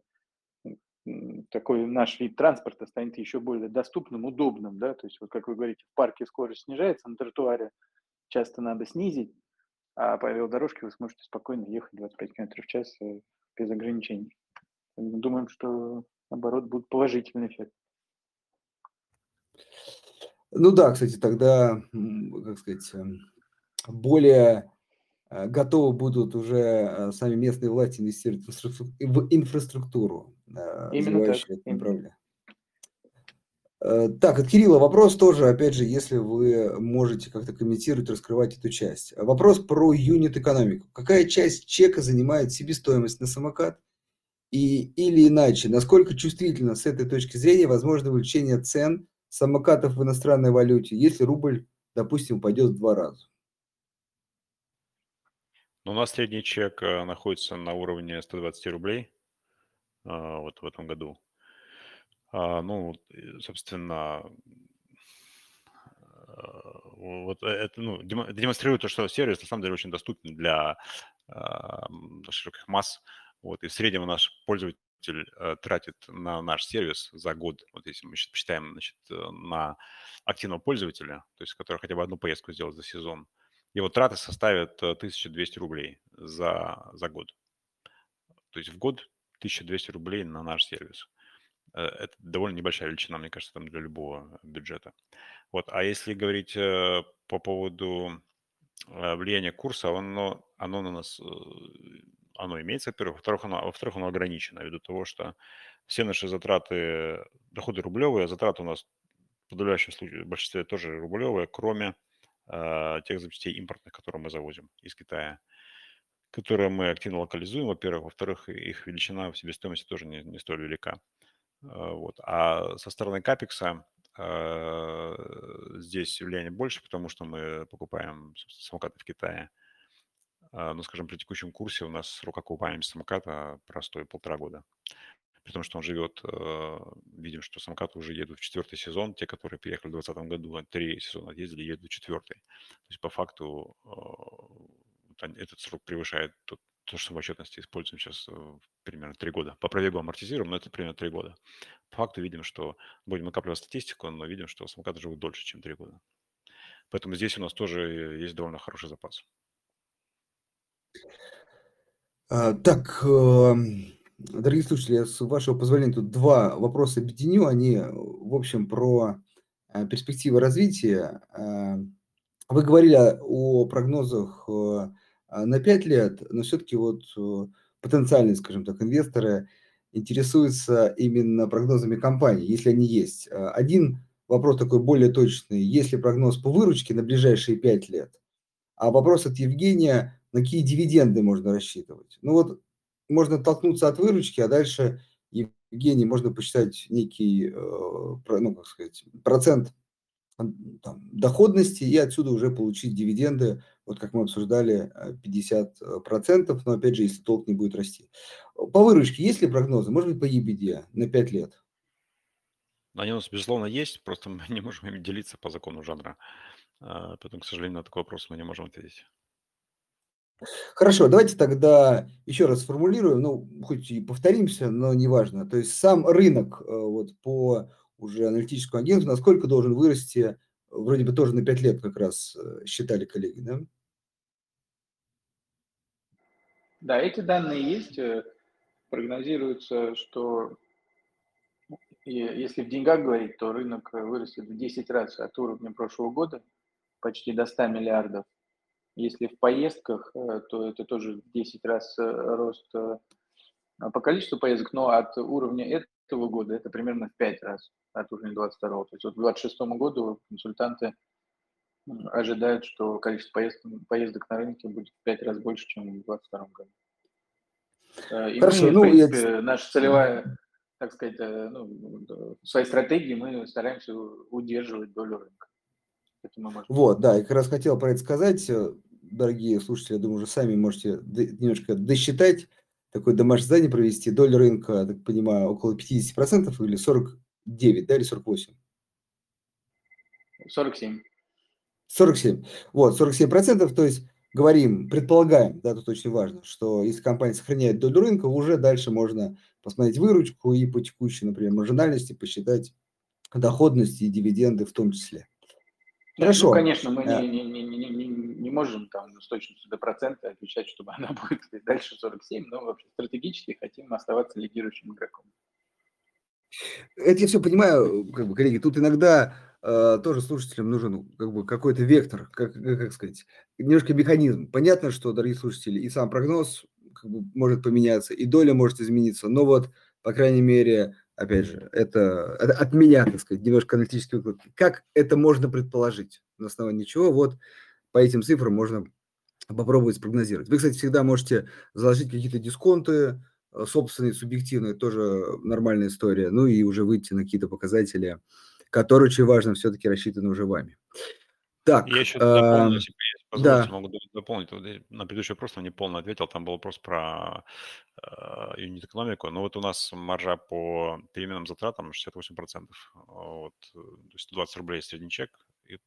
такой наш вид транспорта станет еще более доступным, удобным, да, то есть вот как вы говорите, в парке скорость снижается, на тротуаре часто надо снизить, а по велодорожке вы сможете спокойно ехать 25 км в час э, без ограничений. Думаем, что наоборот будет положительный эффект. Ну да, кстати, тогда, как сказать, эм, более э, готовы будут уже э, сами местные власти инвестировать в инфраструктуру, э, Именно так. это направление. Так, от Кирилла вопрос тоже, опять же, если вы можете как-то комментировать, раскрывать эту часть. Вопрос про юнит-экономику. Какая часть чека занимает себестоимость на самокат? И, или иначе, насколько чувствительно с этой точки зрения возможно увеличение цен самокатов в иностранной валюте, если рубль, допустим, упадет в два раза? Ну, у нас средний чек э, находится на уровне 120 рублей а, вот в этом году. А, ну, собственно, а, вот это, ну, демонстрирует то, что сервис на самом деле очень доступен для широких масс. Вот, и в среднем наш пользователь э, тратит на наш сервис за год, вот если мы посчитаем значит, э, на активного пользователя, то есть который хотя бы одну поездку сделал за сезон, его траты составят 1200 э, рублей за, за год. То есть в год 1200 рублей на наш сервис. Э, это довольно небольшая величина, мне кажется, там для любого бюджета. Вот. А если говорить э, по поводу влияния курса, оно, оно на нас оно имеется, во-первых. Во-вторых, оно, во-вторых, оно ограничено ввиду того, что все наши затраты, доходы рублевые, затраты у нас в подавляющем случае, в большинстве тоже рублевые, кроме тех запчастей импортных, которые мы завозим из Китая, которые мы активно локализуем, во-первых. Во-вторых, их величина в себестоимости тоже не, не столь велика. Э, вот. А со стороны капекса э, здесь влияние больше, потому что мы покупаем самокаты в Китае. Ну, скажем, при текущем курсе у нас срок окупаемости самоката простой полтора года при том, что он живет, э, видим, что самокаты уже едут в четвертый сезон, те, которые приехали в 2020 году, а три сезона ездили, едут в четвертый. То есть по факту э, этот срок превышает тот, то, что в отчетности используем сейчас э, примерно три года. По пробегу амортизируем, но это примерно три года. По факту видим, что будем накапливать статистику, но видим, что самокаты живут дольше, чем три года. Поэтому здесь у нас тоже есть довольно хороший запас. А, так, эм, Дорогие слушатели, я, с вашего позволения, тут два вопроса объединю. Они, в общем, про э, перспективы развития. Э, вы говорили о прогнозах э, на 5 лет, но все-таки вот потенциальные, скажем так, инвесторы интересуются именно прогнозами компании, если они есть. Один вопрос такой более точный. Есть ли прогноз по выручке на ближайшие 5 лет? А вопрос от Евгения, на какие дивиденды можно рассчитывать? Ну вот можно толкнуться от выручки, а дальше, Евгений, можно посчитать некий, э, ну, как сказать, процент там, доходности и отсюда уже получить дивиденды, вот как мы обсуждали, 50%, но опять же, если толк не будет расти. По выручке есть ли прогнозы? Может быть, по EBITDA на 5 лет? Они у нас, безусловно, есть, просто мы не можем им делиться по закону жанра. А, поэтому, к сожалению, на такой вопрос мы не можем ответить. Хорошо, давайте тогда еще раз сформулируем, ну, хоть и повторимся, но неважно. То есть сам рынок э, вот по уже аналитическому агентству, насколько должен вырасти, вроде бы тоже на 5 лет как раз э, считали коллеги, да? Да, эти данные есть. Э, прогнозируется, что если в деньгах говорить, то рынок вырастет в 10 раз от уровня прошлого года, почти до 100 миллиардов. Если в поездках, э, то это тоже 10 раз э, рост э, по количеству поездок, но от уровня этого года это примерно в 5 раз от уровня 22 То есть вот к 2026 году консультанты ожидают, что количество поездок, поездок на рынке будет в 5 раз больше, чем в 2022 году. И Хорошо, мы, ну, в принципе, я... наша целевая, так сказать, ну, в своей стратегии мы стараемся удерживать долю рынка. Вот, да, я как раз хотел про это сказать дорогие слушатели, я думаю, уже сами можете немножко досчитать, такое домашнее задание провести. Доля рынка, так понимаю, около 50% или 49, да, или 48? 47. 47. Вот, 47 процентов, то есть говорим, предполагаем, да, тут очень важно, что если компания сохраняет долю рынка, уже дальше можно посмотреть выручку и по текущей, например, маржинальности посчитать доходности и дивиденды в том числе. Ну, Хорошо. Ну, конечно, мы не, не, не, не, не, не можем там с точностью до процента отвечать, чтобы она будет дальше 47, но вообще стратегически хотим оставаться лидирующим игроком. Это я все понимаю, как бы, коллеги, тут иногда э, тоже слушателям нужен как бы какой-то вектор, как, как сказать, немножко механизм. Понятно, что, дорогие слушатели, и сам прогноз как бы, может поменяться, и доля может измениться, но вот, по крайней мере, опять же, это от меня, так сказать, немножко аналитический выклад. Как это можно предположить? На основании чего? Вот по этим цифрам можно попробовать спрогнозировать. Вы, кстати, всегда можете заложить какие-то дисконты, э, собственные, субъективные, тоже нормальная история. Ну и уже выйти на какие-то показатели, которые очень важно все-таки рассчитаны уже вами. Так, Я еще дополню, если да. могу дополнить. На предыдущий вопрос я не полно ответил. Там был вопрос про э, юнит-экономику. Но вот у нас маржа по переменным затратам 68%. Вот, то есть 120 рублей средний чек. И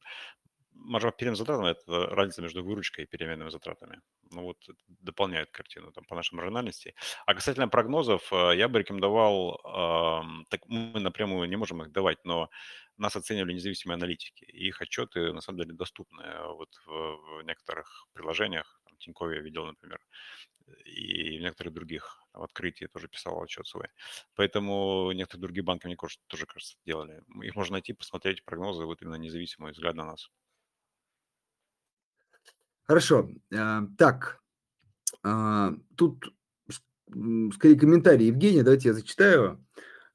маржа по переменным затратам– это разница между выручкой и переменными затратами. Ну вот дополняет картину там, по нашей маржинальности. А касательно прогнозов, э, я бы рекомендовал, э, так мы напрямую не можем их давать, но нас оценивали независимые аналитики. И их отчеты, на самом деле, доступны вот в, в некоторых приложениях. Там, Тинькове я видел, например, и в некоторых других. В открытии тоже писал отчет свой. Поэтому некоторые другие банки, мне кажется, тоже, кажется, делали. Их можно найти, посмотреть прогнозы, вот именно независимый взгляд на нас. Хорошо. Э, так, а, тут скорее комментарий Евгения, давайте я зачитаю.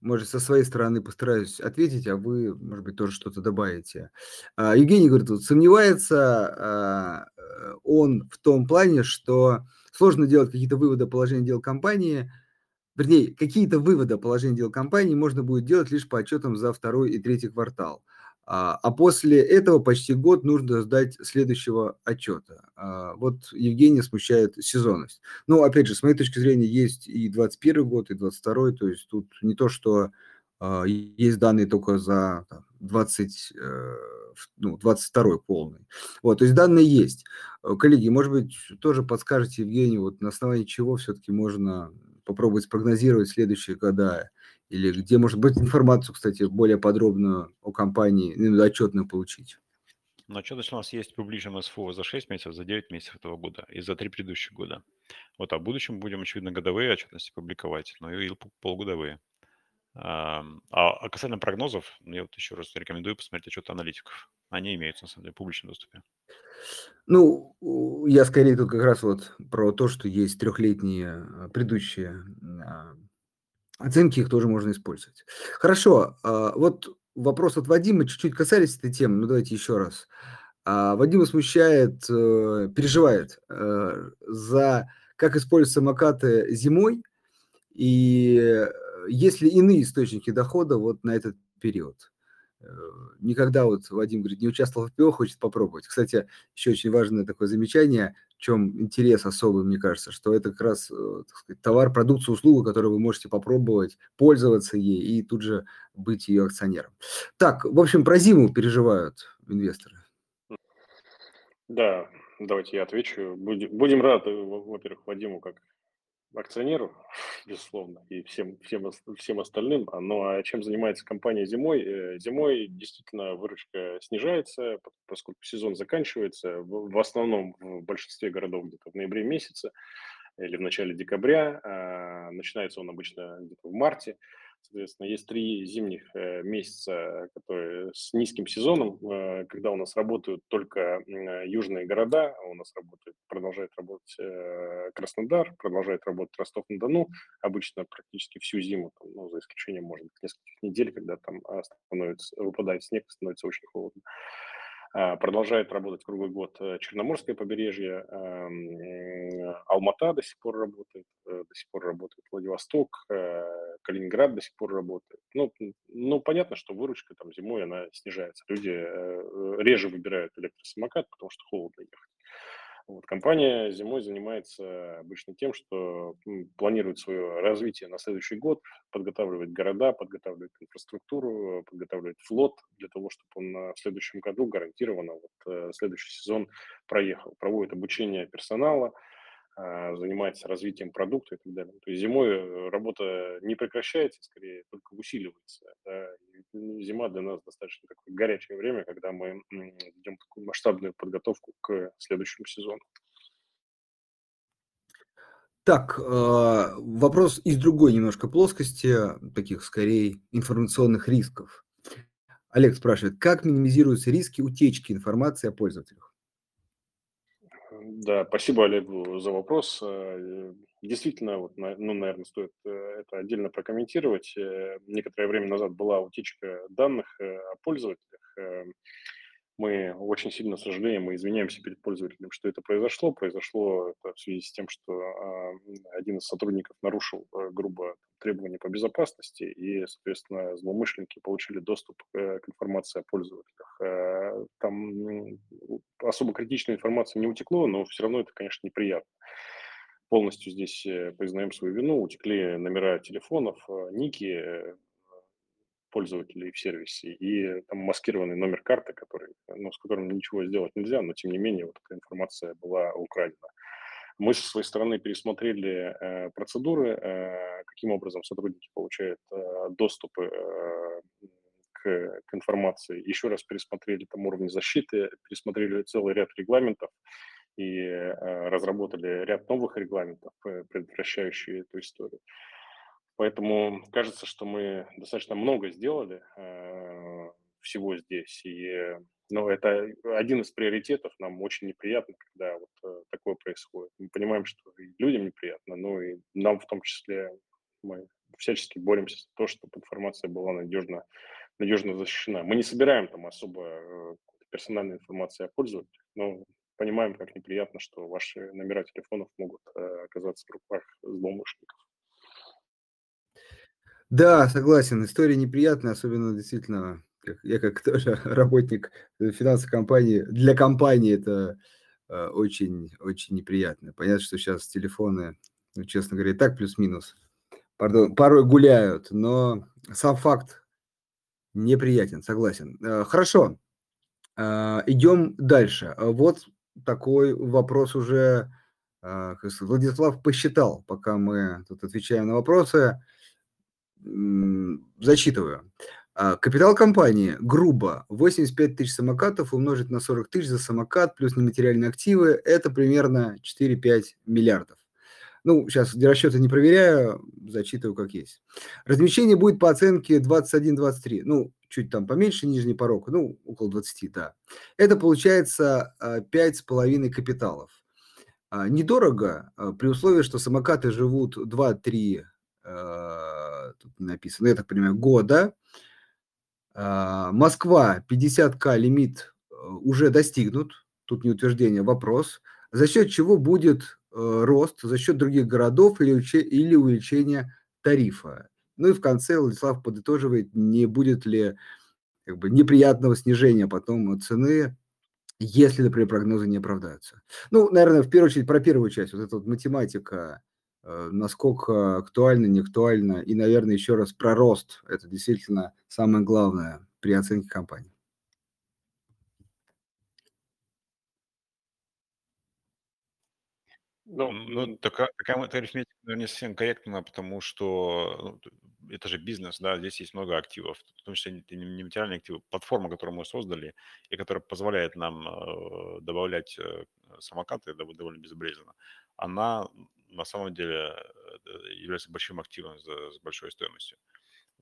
Может, со своей стороны постараюсь ответить, а вы, может быть, тоже что-то добавите. А, Евгений говорит, вот, сомневается а, э, он в том плане, что сложно делать какие-то выводы о положении дел компании, вернее, какие-то выводы о положении дел компании можно будет делать лишь по отчетам за второй и третий квартал. А, а после этого почти год нужно сдать следующего отчета. А, вот Евгения смущает сезонность. Но, опять же, с моей точки зрения, есть и 21 год, и 22, то есть тут не то, что а, есть данные только за 20, э, ну, 22 полный. Вот, то есть данные есть. Коллеги, может быть, тоже подскажете Евгению, вот на основании чего все-таки можно попробовать спрогнозировать следующие года или где, может быть, информацию, кстати, более подробную о компании, отчетную получить? Но отчетность у нас есть в публичном СФО за 6 месяцев, за 9 месяцев этого года и за 3 предыдущих года. Вот, а в будущем будем, очевидно, годовые отчетности публиковать, ну и полугодовые. А, а касательно прогнозов, я вот еще раз рекомендую посмотреть отчеты аналитиков. Они имеются, на самом деле, в публичном доступе. Ну, я скорее тут как раз вот про то, что есть трехлетние а, предыдущие а, оценки, их тоже можно использовать. Хорошо, вот вопрос от Вадима, чуть-чуть касались этой темы, но давайте еще раз. Вадима смущает, э, переживает э, за как используют самокаты зимой и есть ли иные источники дохода вот на этот период? Никогда вот Вадим говорит, не участвовал в ПО, хочет попробовать. Кстати, еще очень важное такое замечание, в чем интерес особый, мне кажется, что это как раз э, сказать, товар, продукция, услуга, которую вы можете попробовать, пользоваться ей и тут же быть ее акционером. Так, в общем, про зиму переживают инвесторы. Да, давайте я отвечу. Будем рады, во-первых, Вадиму как акционеру, безусловно, и всем, всем, всем остальным. А, ну а чем занимается компания зимой? Э, зимой действительно выручка снижается, поскольку сезон заканчивается. В, основном в большинстве городов где-то в ноябре месяце или в начале декабря. А, начинается он обычно где-то в марте. Соответственно, есть три зимних э, месяца, которые с низким сезоном, э, когда у нас работают только южные города, а у нас работает, продолжает работать э, Краснодар, продолжает работать Ростов-на-Дону, обычно практически всю зиму, там, ну, за исключением, может быть, нескольких недель, когда там становится, выпадает снег, становится очень холодно. А, продолжает работать круглый год э, Черноморское побережье, эм, Алмата до сих пор работает, э, до сих пор работает Владивосток, э, Калининград до сих пор работает. Ну, ну, понятно, что выручка там зимой, она снижается. Люди реже выбирают электросамокат, потому что холодно ехать. Вот, компания зимой занимается обычно тем, что планирует свое развитие на следующий год, подготавливает города, подготавливает инфраструктуру, подготавливает флот для того, чтобы он в следующем году гарантированно вот, э, следующий сезон проехал. Проводит обучение персонала, занимается развитием продукта и так далее. То есть зимой э, работа не прекращается, скорее только усиливается. Да. зима для нас достаточно такое горячее время, когда мы ведем такую масштабную подготовку к следующему сезону. Так, а, вопрос из другой немножко плоскости, таких скорее информационных рисков. Олег спрашивает, как минимизируются риски утечки информации о пользователях? Да, спасибо Олегу за вопрос. Э, действительно, вот, ну, наверное, стоит э, это отдельно прокомментировать. Э, некоторое время назад была утечка данных о пользователях. Мы очень сильно сожалеем и извиняемся перед пользователем, что это произошло. Произошло это в связи с тем, что а, один из сотрудников нарушил э, грубо требования по безопасности, и, соответственно, злоумышленники получили доступ к информации о пользователях. Э, там особо критичной информации не утекло, но все равно это, конечно, неприятно полностью здесь э, признаем свою вину. Утекли номера телефонов, ники, пользователей в сервисе, и там маскированный номер карты, который, ну, с которым ничего сделать нельзя, но тем не менее вот эта информация была украдена. Мы со своей стороны пересмотрели э, процедуры, э, каким образом сотрудники получают э, доступы э, к, информации. Еще раз пересмотрели там уровень защиты, пересмотрели целый ряд регламентов и э, разработали ряд новых регламентов, э, предотвращающие эту историю. Поэтому кажется, что мы достаточно много сделали э, всего здесь. И ну, это один из приоритетов. Нам очень неприятно, когда вот э, такое происходит. Мы понимаем, что и людям неприятно, но и нам в том числе мы всячески боремся за то, чтобы информация была надежно, надежно защищена. Мы не собираем там особо э, персональной информации о пользователях, но понимаем, как неприятно, что ваши номера телефонов могут э, оказаться в руках злоумышленников. Да, согласен. История неприятная, особенно действительно, как, я как тоже работник финансовой компании, для компании это э, очень, очень неприятно. Понятно, что сейчас телефоны, ну, честно говоря, и так плюс-минус, пардон, порой гуляют, но сам факт неприятен, согласен. Э, хорошо, э, идем дальше. Вот такой вопрос уже э, Владислав посчитал, пока мы тут отвечаем на вопросы зачитываю. А, капитал компании грубо 85 тысяч самокатов умножить на 40 тысяч за самокат плюс нематериальные активы– это примерно 4-5 миллиардов. Ну, сейчас расчеты не проверяю, зачитываю как есть. Размещение будет по оценке 21-23, ну, чуть там поменьше нижний порог, ну, около 20, да. Это получается 5,5 а, капиталов. А, недорого, при условии, что самокаты живут 2-3, тут не написано, я так понимаю, года. Москва 50к лимит уже достигнут, тут не утверждение, вопрос, за счет чего будет Э, рост за счет других городов или, или увеличения тарифа. Ну и в конце Владислав подытоживает, не будет ли как бы, неприятного снижения потом цены, если, например, прогнозы не оправдаются. Ну, наверное, в первую очередь про первую часть, вот эта вот математика, э, насколько актуально, не актуально, и, наверное, еще раз про рост. Это действительно самое главное при оценке компании. Ну, ну такая, такая арифметика, наверное, не совсем корректна, потому что ну, это же бизнес, да, здесь есть много активов, в том числе не, не материальные активы. Платформа, которую мы создали и которая позволяет нам э, добавлять э, самокаты довольно безобрезно, она на самом деле э, является большим активом за, с большой стоимостью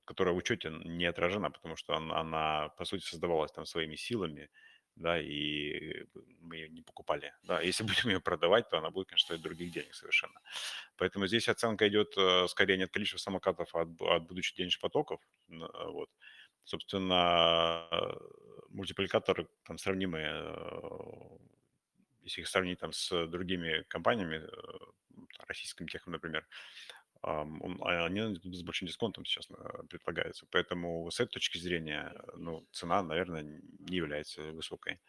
которая в учете не отражена, потому что она, она, по сути, создавалась там своими силами, да, и мы ее не покупали, да. Если будем ее продавать, то она будет, конечно, стоить других денег совершенно. Поэтому здесь оценка идет э, скорее не от количества самокатов, а от, от будущих денежных потоков, вот. Собственно, мультипликаторы там сравнимые, э, если их сравнить там с другими компаниями, э, российским техом, например, он, а они с большим дисконтом сейчас э, предлагаются. Поэтому с этой точки зрения, ну, цена, наверное, не является высокой.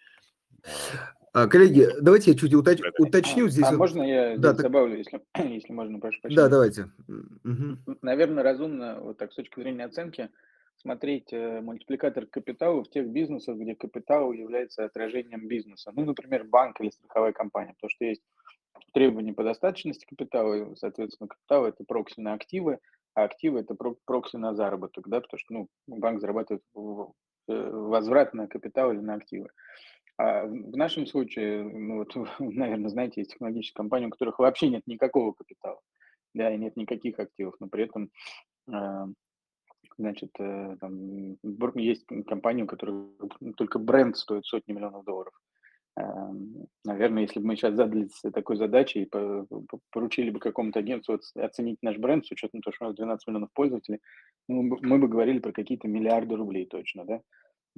А, коллеги, давайте я чуть уточ, уточню а, здесь. А можно я да, так... добавлю, если, если можно, прошу прощения? Да, давайте. Угу. Наверное, разумно, вот так с точки зрения оценки, смотреть э, мультипликатор капитала в тех бизнесах, где капитал является отражением бизнеса. Ну, например, банк или страховая компания, потому что есть требования по достаточности капитала, соответственно, капитал – это прокси на активы, а активы – это прокси на заработок, да, потому что ну, банк зарабатывает э, возврат на капитал или на активы. А в нашем случае, ну вот, наверное, знаете, есть технологические компании, у которых вообще нет никакого капитала, да, и нет никаких активов, но при этом, э, значит, э, там, есть компании, у которых только бренд стоит сотни миллионов долларов. Эм, Наверное, если бы мы сейчас задались такой задачей и поручили бы какому-то агентству оценить наш бренд с учетом того, что у нас 12 миллионов пользователей, мы бы говорили про какие-то миллиарды рублей точно, да?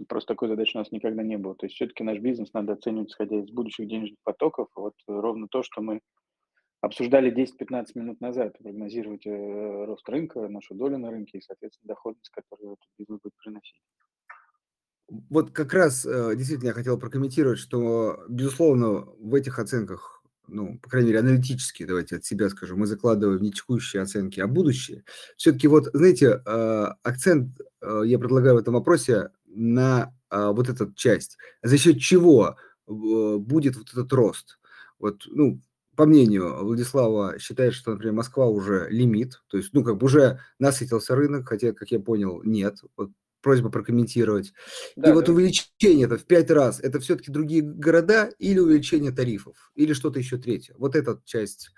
Просто такой задачи у нас никогда не было. То есть все-таки наш бизнес надо оценивать, исходя из будущих денежных потоков. Вот ровно то, что мы обсуждали 10-15 минут назад, прогнозировать э, рост рынка, нашу долю на рынке и, соответственно, доходность, которую этот бизнес будет приносить. Вот как раз э, действительно я хотел прокомментировать, что, безусловно, в этих оценках, ну, по крайней мере, аналитически, давайте от себя скажу, мы закладываем не текущие оценки, а будущие. Все-таки вот, знаете, э, акцент э, я предлагаю в этом вопросе на вот эту часть. За счет чего будет вот этот рост? Вот, ну, по мнению Владислава, считает, что, например, Москва уже лимит, то есть, ну, как бы уже насытился рынок, хотя, как я понял, нет. Вот просьба прокомментировать. Да, и вот увеличение это в пять раз, это все-таки другие города или увеличение тарифов, или что-то еще третье. Вот эта часть,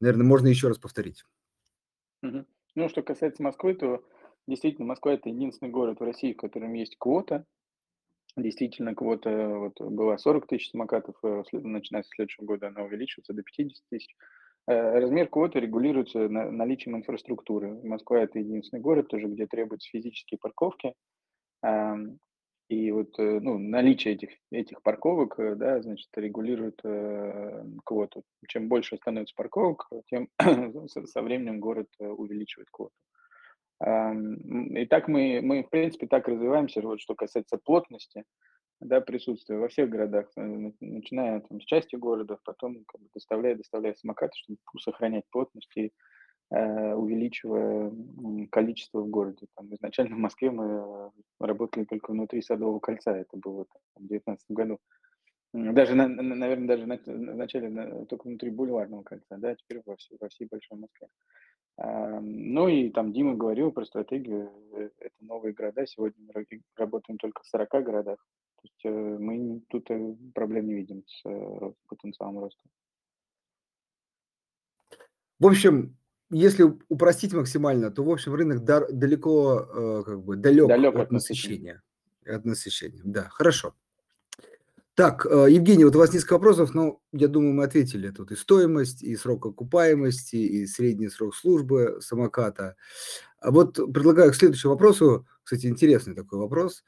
наверное, можно еще раз повторить. Угу. Ну, что касается Москвы, то действительно Москва это единственный город в России, в котором есть квота. Действительно, квота вот, была 40 тысяч самокатов, э, начиная с следующего года она увеличивается до 50 тысяч. Э, размер квоты регулируется наличием инфраструктуры. Москва – это единственный город тоже, где требуются физические парковки. И вот э, ну, наличие этих, этих парковок, э, да, значит, регулирует квоту. Чем больше становится парковок, тем со временем город увеличивает квоту. И так мы, мы, в принципе, так развиваемся, вот что касается плотности да, присутствие во всех городах, э, начиная там, с части города, потом как бы, доставляя, доставляя самокаты, чтобы сохранять плотность и э, увеличивая количество в городе. Там, изначально в Москве мы работали только внутри Садового кольца, это было там, в 2019 году. Даже, на, наверное, даже на, вначале на, только внутри Бульварного кольца, да, теперь во всей, во всей Большой Москве. А, ну и там Дима говорил про стратегию, э, это новые города. Сегодня мы работаем только в 40 городах. Есть э, мы тут э, проблем не видим с э, потенциалом роста. В общем, если упростить максимально, то, в общем, рынок далеко, как бы, далек, далек от, от насыщения. От насыщения, да, хорошо. Так, Евгений, вот у вас несколько вопросов, но я думаю, мы ответили. Тут и стоимость, и срок окупаемости, и средний срок службы самоката. А вот предлагаю к следующему вопросу, кстати, интересный такой вопрос.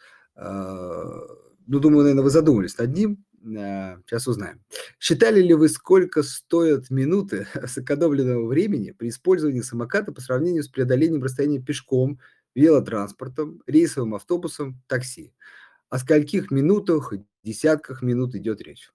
Ну, думаю, наверное, вы задумались над ним. Сейчас э, узнаем. Считали ли вы, сколько стоят минуты сэкономленного времени при использовании самоката по сравнению с преодолением расстояния пешком, велотранспортом, рейсовым автобусом, такси? О скольких минутах, десятках минут идет речь?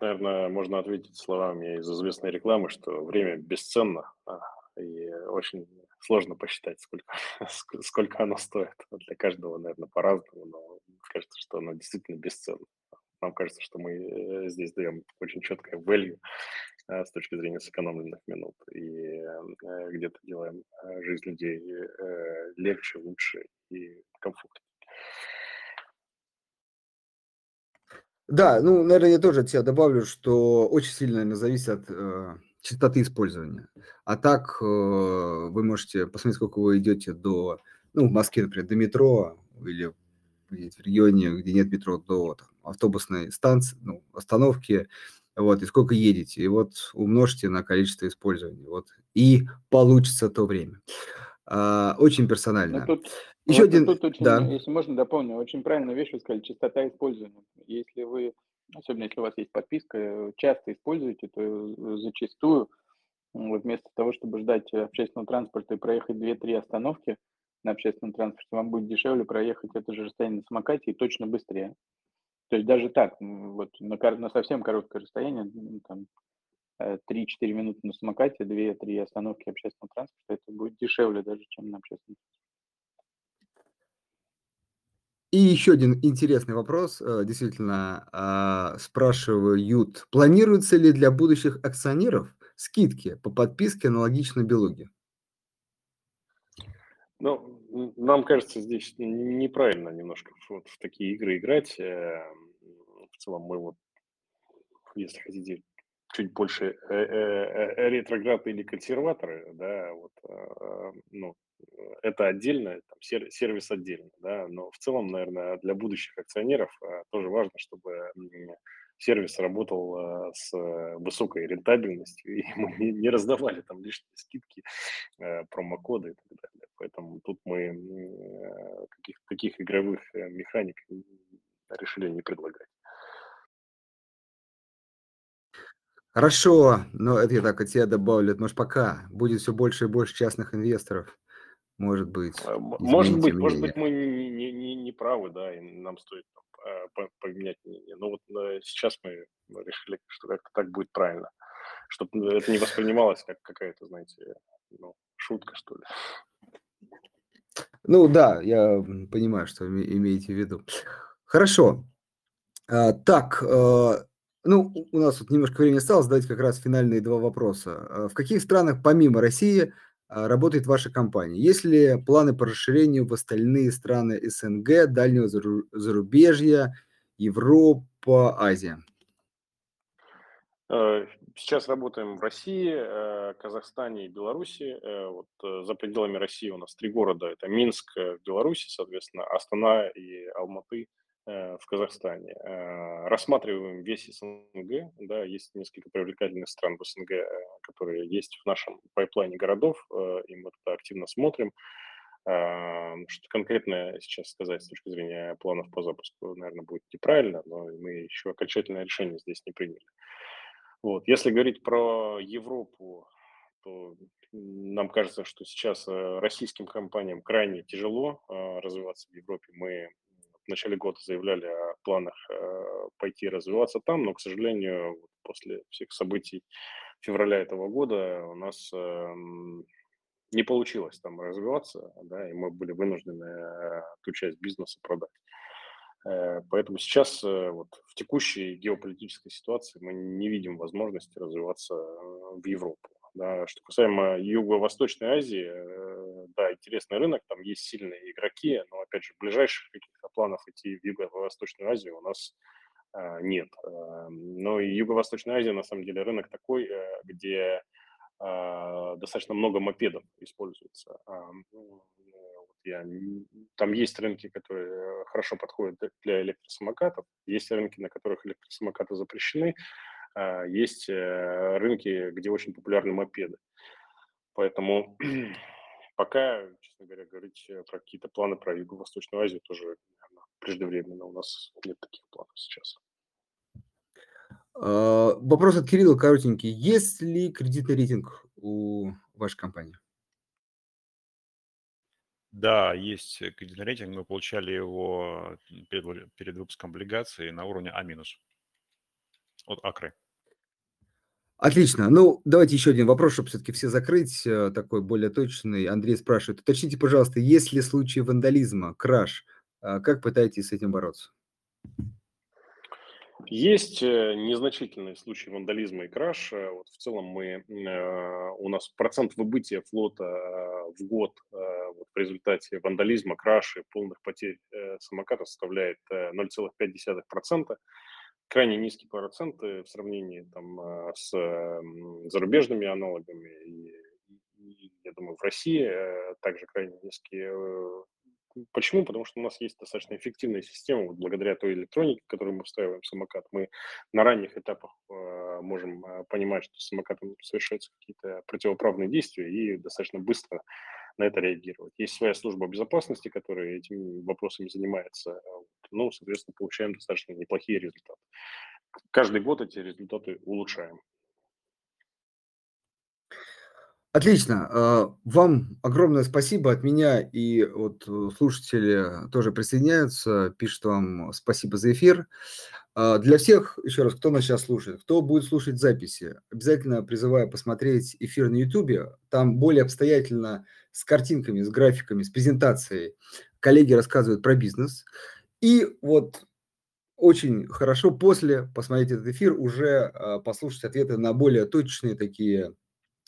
Наверное, можно ответить словами из известной рекламы, что время бесценно, а, и очень сложно посчитать, сколько, сколько оно стоит. Для каждого, наверное, по-разному, но кажется, что оно действительно бесценно. Нам кажется, что мы э, здесь даем очень четкое value э, с точки зрения сэкономленных минут и э, где-то делаем жизнь людей легче, лучше и комфортнее. Да, ну, наверное, я тоже от себя добавлю, что очень сильно, наверное, зависит от э, частоты использования. А так э, вы можете посмотреть, сколько вы идете до, ну, в Москве, например, до метро или в регионе, где нет метро, до там, автобусной станции, ну, остановки, вот, и сколько едете, и вот умножьте на количество использования, вот, и получится то время. А, очень персонально. Ну, тут, Еще вот, один, тут очень, да. если можно дополню, очень правильную вещь вы сказали, частота использования. Если вы, особенно если у вас есть подписка, часто используете, то зачастую вместо того, чтобы ждать общественного транспорта и проехать 2-3 остановки, на общественном транспорте, вам будет дешевле проехать это же расстояние на самокате и точно быстрее. То есть даже так, вот на, на совсем короткое расстояние, там, 3-4 э, минуты на самокате, 2-3 остановки общественного транспорта, это будет дешевле даже, чем на общественном И еще один интересный вопрос, э, действительно, а, спрашивают, планируются ли для будущих акционеров скидки по подписке аналогично Белуге? Ну, нам кажется, здесь неправильно немножко вот в такие игры играть. Э, в целом мы вот, если хотите, чуть больше э, э, ретрограды или консерваторы, да, вот, ну, это отдельно, там, сервис отдельно, да, но в целом, наверное, для будущих акционеров тоже важно, чтобы сервис работал э, с высокой рентабельностью, и мы не раздавали там лишние скидки, э, промокоды и так далее. Поэтому тут мы э, каких, таких игровых механик решили не предлагать. Хорошо, но это я так от тебя добавлю. Может, пока будет все больше и больше частных инвесторов, может быть. Может быть, может быть, мы не, не, не, не правы, да, и нам стоит Э, поменять мнение. Но вот э, сейчас мы решили, что как-то так будет правильно, чтобы это не воспринималось как какая-то, знаете, ну, шутка, что ли. Ну да, я понимаю, что вы имеете в виду. Хорошо. А, так, а, ну, у нас тут немножко времени осталось, задать как раз финальные два вопроса. А, в каких странах помимо России а, работает ваша компания? Есть ли планы по расширению в остальные страны СНГ, дальнего зарубежья, Европа, Азия? Э, сейчас работаем в России, э, Казахстане и Беларуси. Э, вот за пределами России у нас три города. Это Минск в Беларуси, соответственно, Астана и Алматы – в Казахстане. Э, рассматриваем весь СНГ, да, есть несколько привлекательных стран в СНГ, э, которые есть в нашем пайплайне городов, и мы это активно смотрим. Что конкретно сейчас сказать с точки зрения планов по запуску, наверное, будет неправильно, но мы еще окончательное решение здесь не приняли. Вот. Если говорить про Европу, то нам кажется, что сейчас российским компаниям крайне тяжело развиваться в Европе. Мы в начале года заявляли о планах э, пойти развиваться там, но, к сожалению, после всех событий февраля этого года у нас эм, не получилось там развиваться, да, и мы были вынуждены э, ту часть бизнеса продать. Э, поэтому сейчас вот, в текущей геополитической ситуации мы не видим возможности развиваться в Европу. Да. Что касаемо Юго-Восточной Азии, да, интересный рынок, там есть сильные игроки, но, опять же, ближайших планов идти в Юго-Восточную Азию у нас нет. Но и Юго-Восточная Азия, на самом деле, рынок такой, где достаточно много мопедов используется. Ну, я, там есть рынки, которые хорошо подходят для электросамокатов, есть рынки, на которых электросамокаты запрещены, есть э, рынки, где очень популярны мопеды. Поэтому пока, честно говоря, говорить про какие-то планы про Юго-Восточную Азию тоже преждевременно. У нас нет таких планов сейчас. А, вопрос от Кирилла коротенький. Есть ли кредитный рейтинг у вашей компании? Да, есть кредитный рейтинг. Мы получали его перед, перед выпуском облигаций на уровне А- от Акры. Отлично. Ну, давайте еще один вопрос, чтобы все-таки все закрыть, э, такой более точный. Андрей спрашивает, уточните, пожалуйста, есть ли случаи вандализма, краж? А как пытаетесь с этим бороться? Есть э, незначительные случаи вандализма и краша. Вот в целом мы, э, у нас процент выбытия флота в год вот в результате вандализма, краши, полных потерь самоката составляет 0,5% крайне низкие проценты в сравнении там, с зарубежными аналогами. И, и, я думаю, в России э, также крайне низкие. Э, почему? Потому что у нас есть достаточно эффективная система, вот благодаря той электронике, которую мы встраиваем в самокат. Мы на ранних этапах э, можем понимать, что с самокатом совершаются какие-то противоправные действия и достаточно быстро на это реагировать. Есть своя служба безопасности, которая этими вопросами занимается. Ну, соответственно, получаем достаточно неплохие результаты. Каждый год эти результаты улучшаем. Отлично. А, вам огромное спасибо от меня и вот э, слушатели тоже присоединяются, пишут вам спасибо за эфир. А, для всех, еще раз, кто нас сейчас слушает, кто будет слушать записи, обязательно призываю посмотреть эфир на YouTube. Там более обстоятельно с картинками, с графиками, с презентацией коллеги рассказывают про бизнес. И вот очень хорошо после посмотреть этот эфир уже а, послушать ответы на более точные такие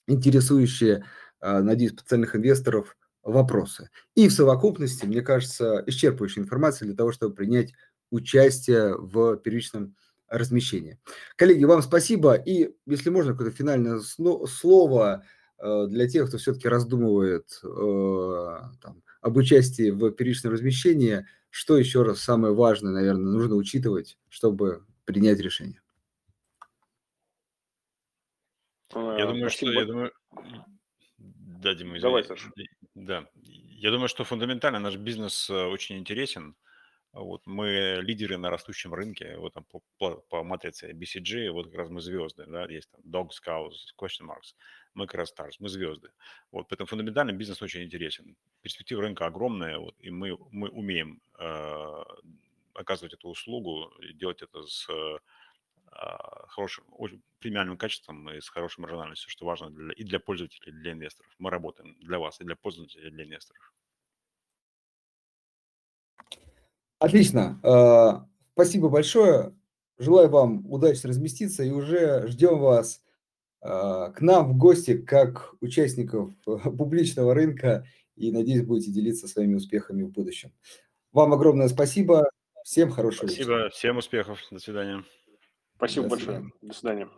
интересующие, а, надеюсь, потенциальных инвесторов вопросы. И в совокупности, мне кажется, исчерпывающая информация для того, чтобы принять участие в первичном размещении. Коллеги, вам спасибо. И, если можно, какое-то финальное слово э, для тех, кто все-таки раздумывает э, там, об участии в первичном размещении, что еще раз самое важное, наверное, нужно учитывать, чтобы принять решение? Я думаю, что я думаю, да, Дима, Давай, Саша. Да, я думаю, что фундаментально наш бизнес э, очень интересен. Вот мы лидеры на растущем рынке, вот там по, по, по матрице BCG, вот как раз мы звезды, да, есть там Dog Scouts, Question Marks, мы как раз Stars, мы звезды. Вот, поэтому фундаментально бизнес очень интересен. Перспектива рынка огромная, вот, и мы, мы умеем э, оказывать эту услугу делать это с э, хорошим, очень премиальным качеством и с хорошей маржинальностью, что важно для, и для пользователей, и для инвесторов. Мы работаем для вас, и для пользователей, и для инвесторов. Отлично. А, спасибо большое. Желаю вам удачно разместиться и уже ждем вас а, к нам в гости как участников публичного рынка и, надеюсь, будете делиться своими успехами в будущем. Вам огромное спасибо. Всем хорошего Спасибо. Вечера. Всем успехов. До свидания. Спасибо До большое. До свидания.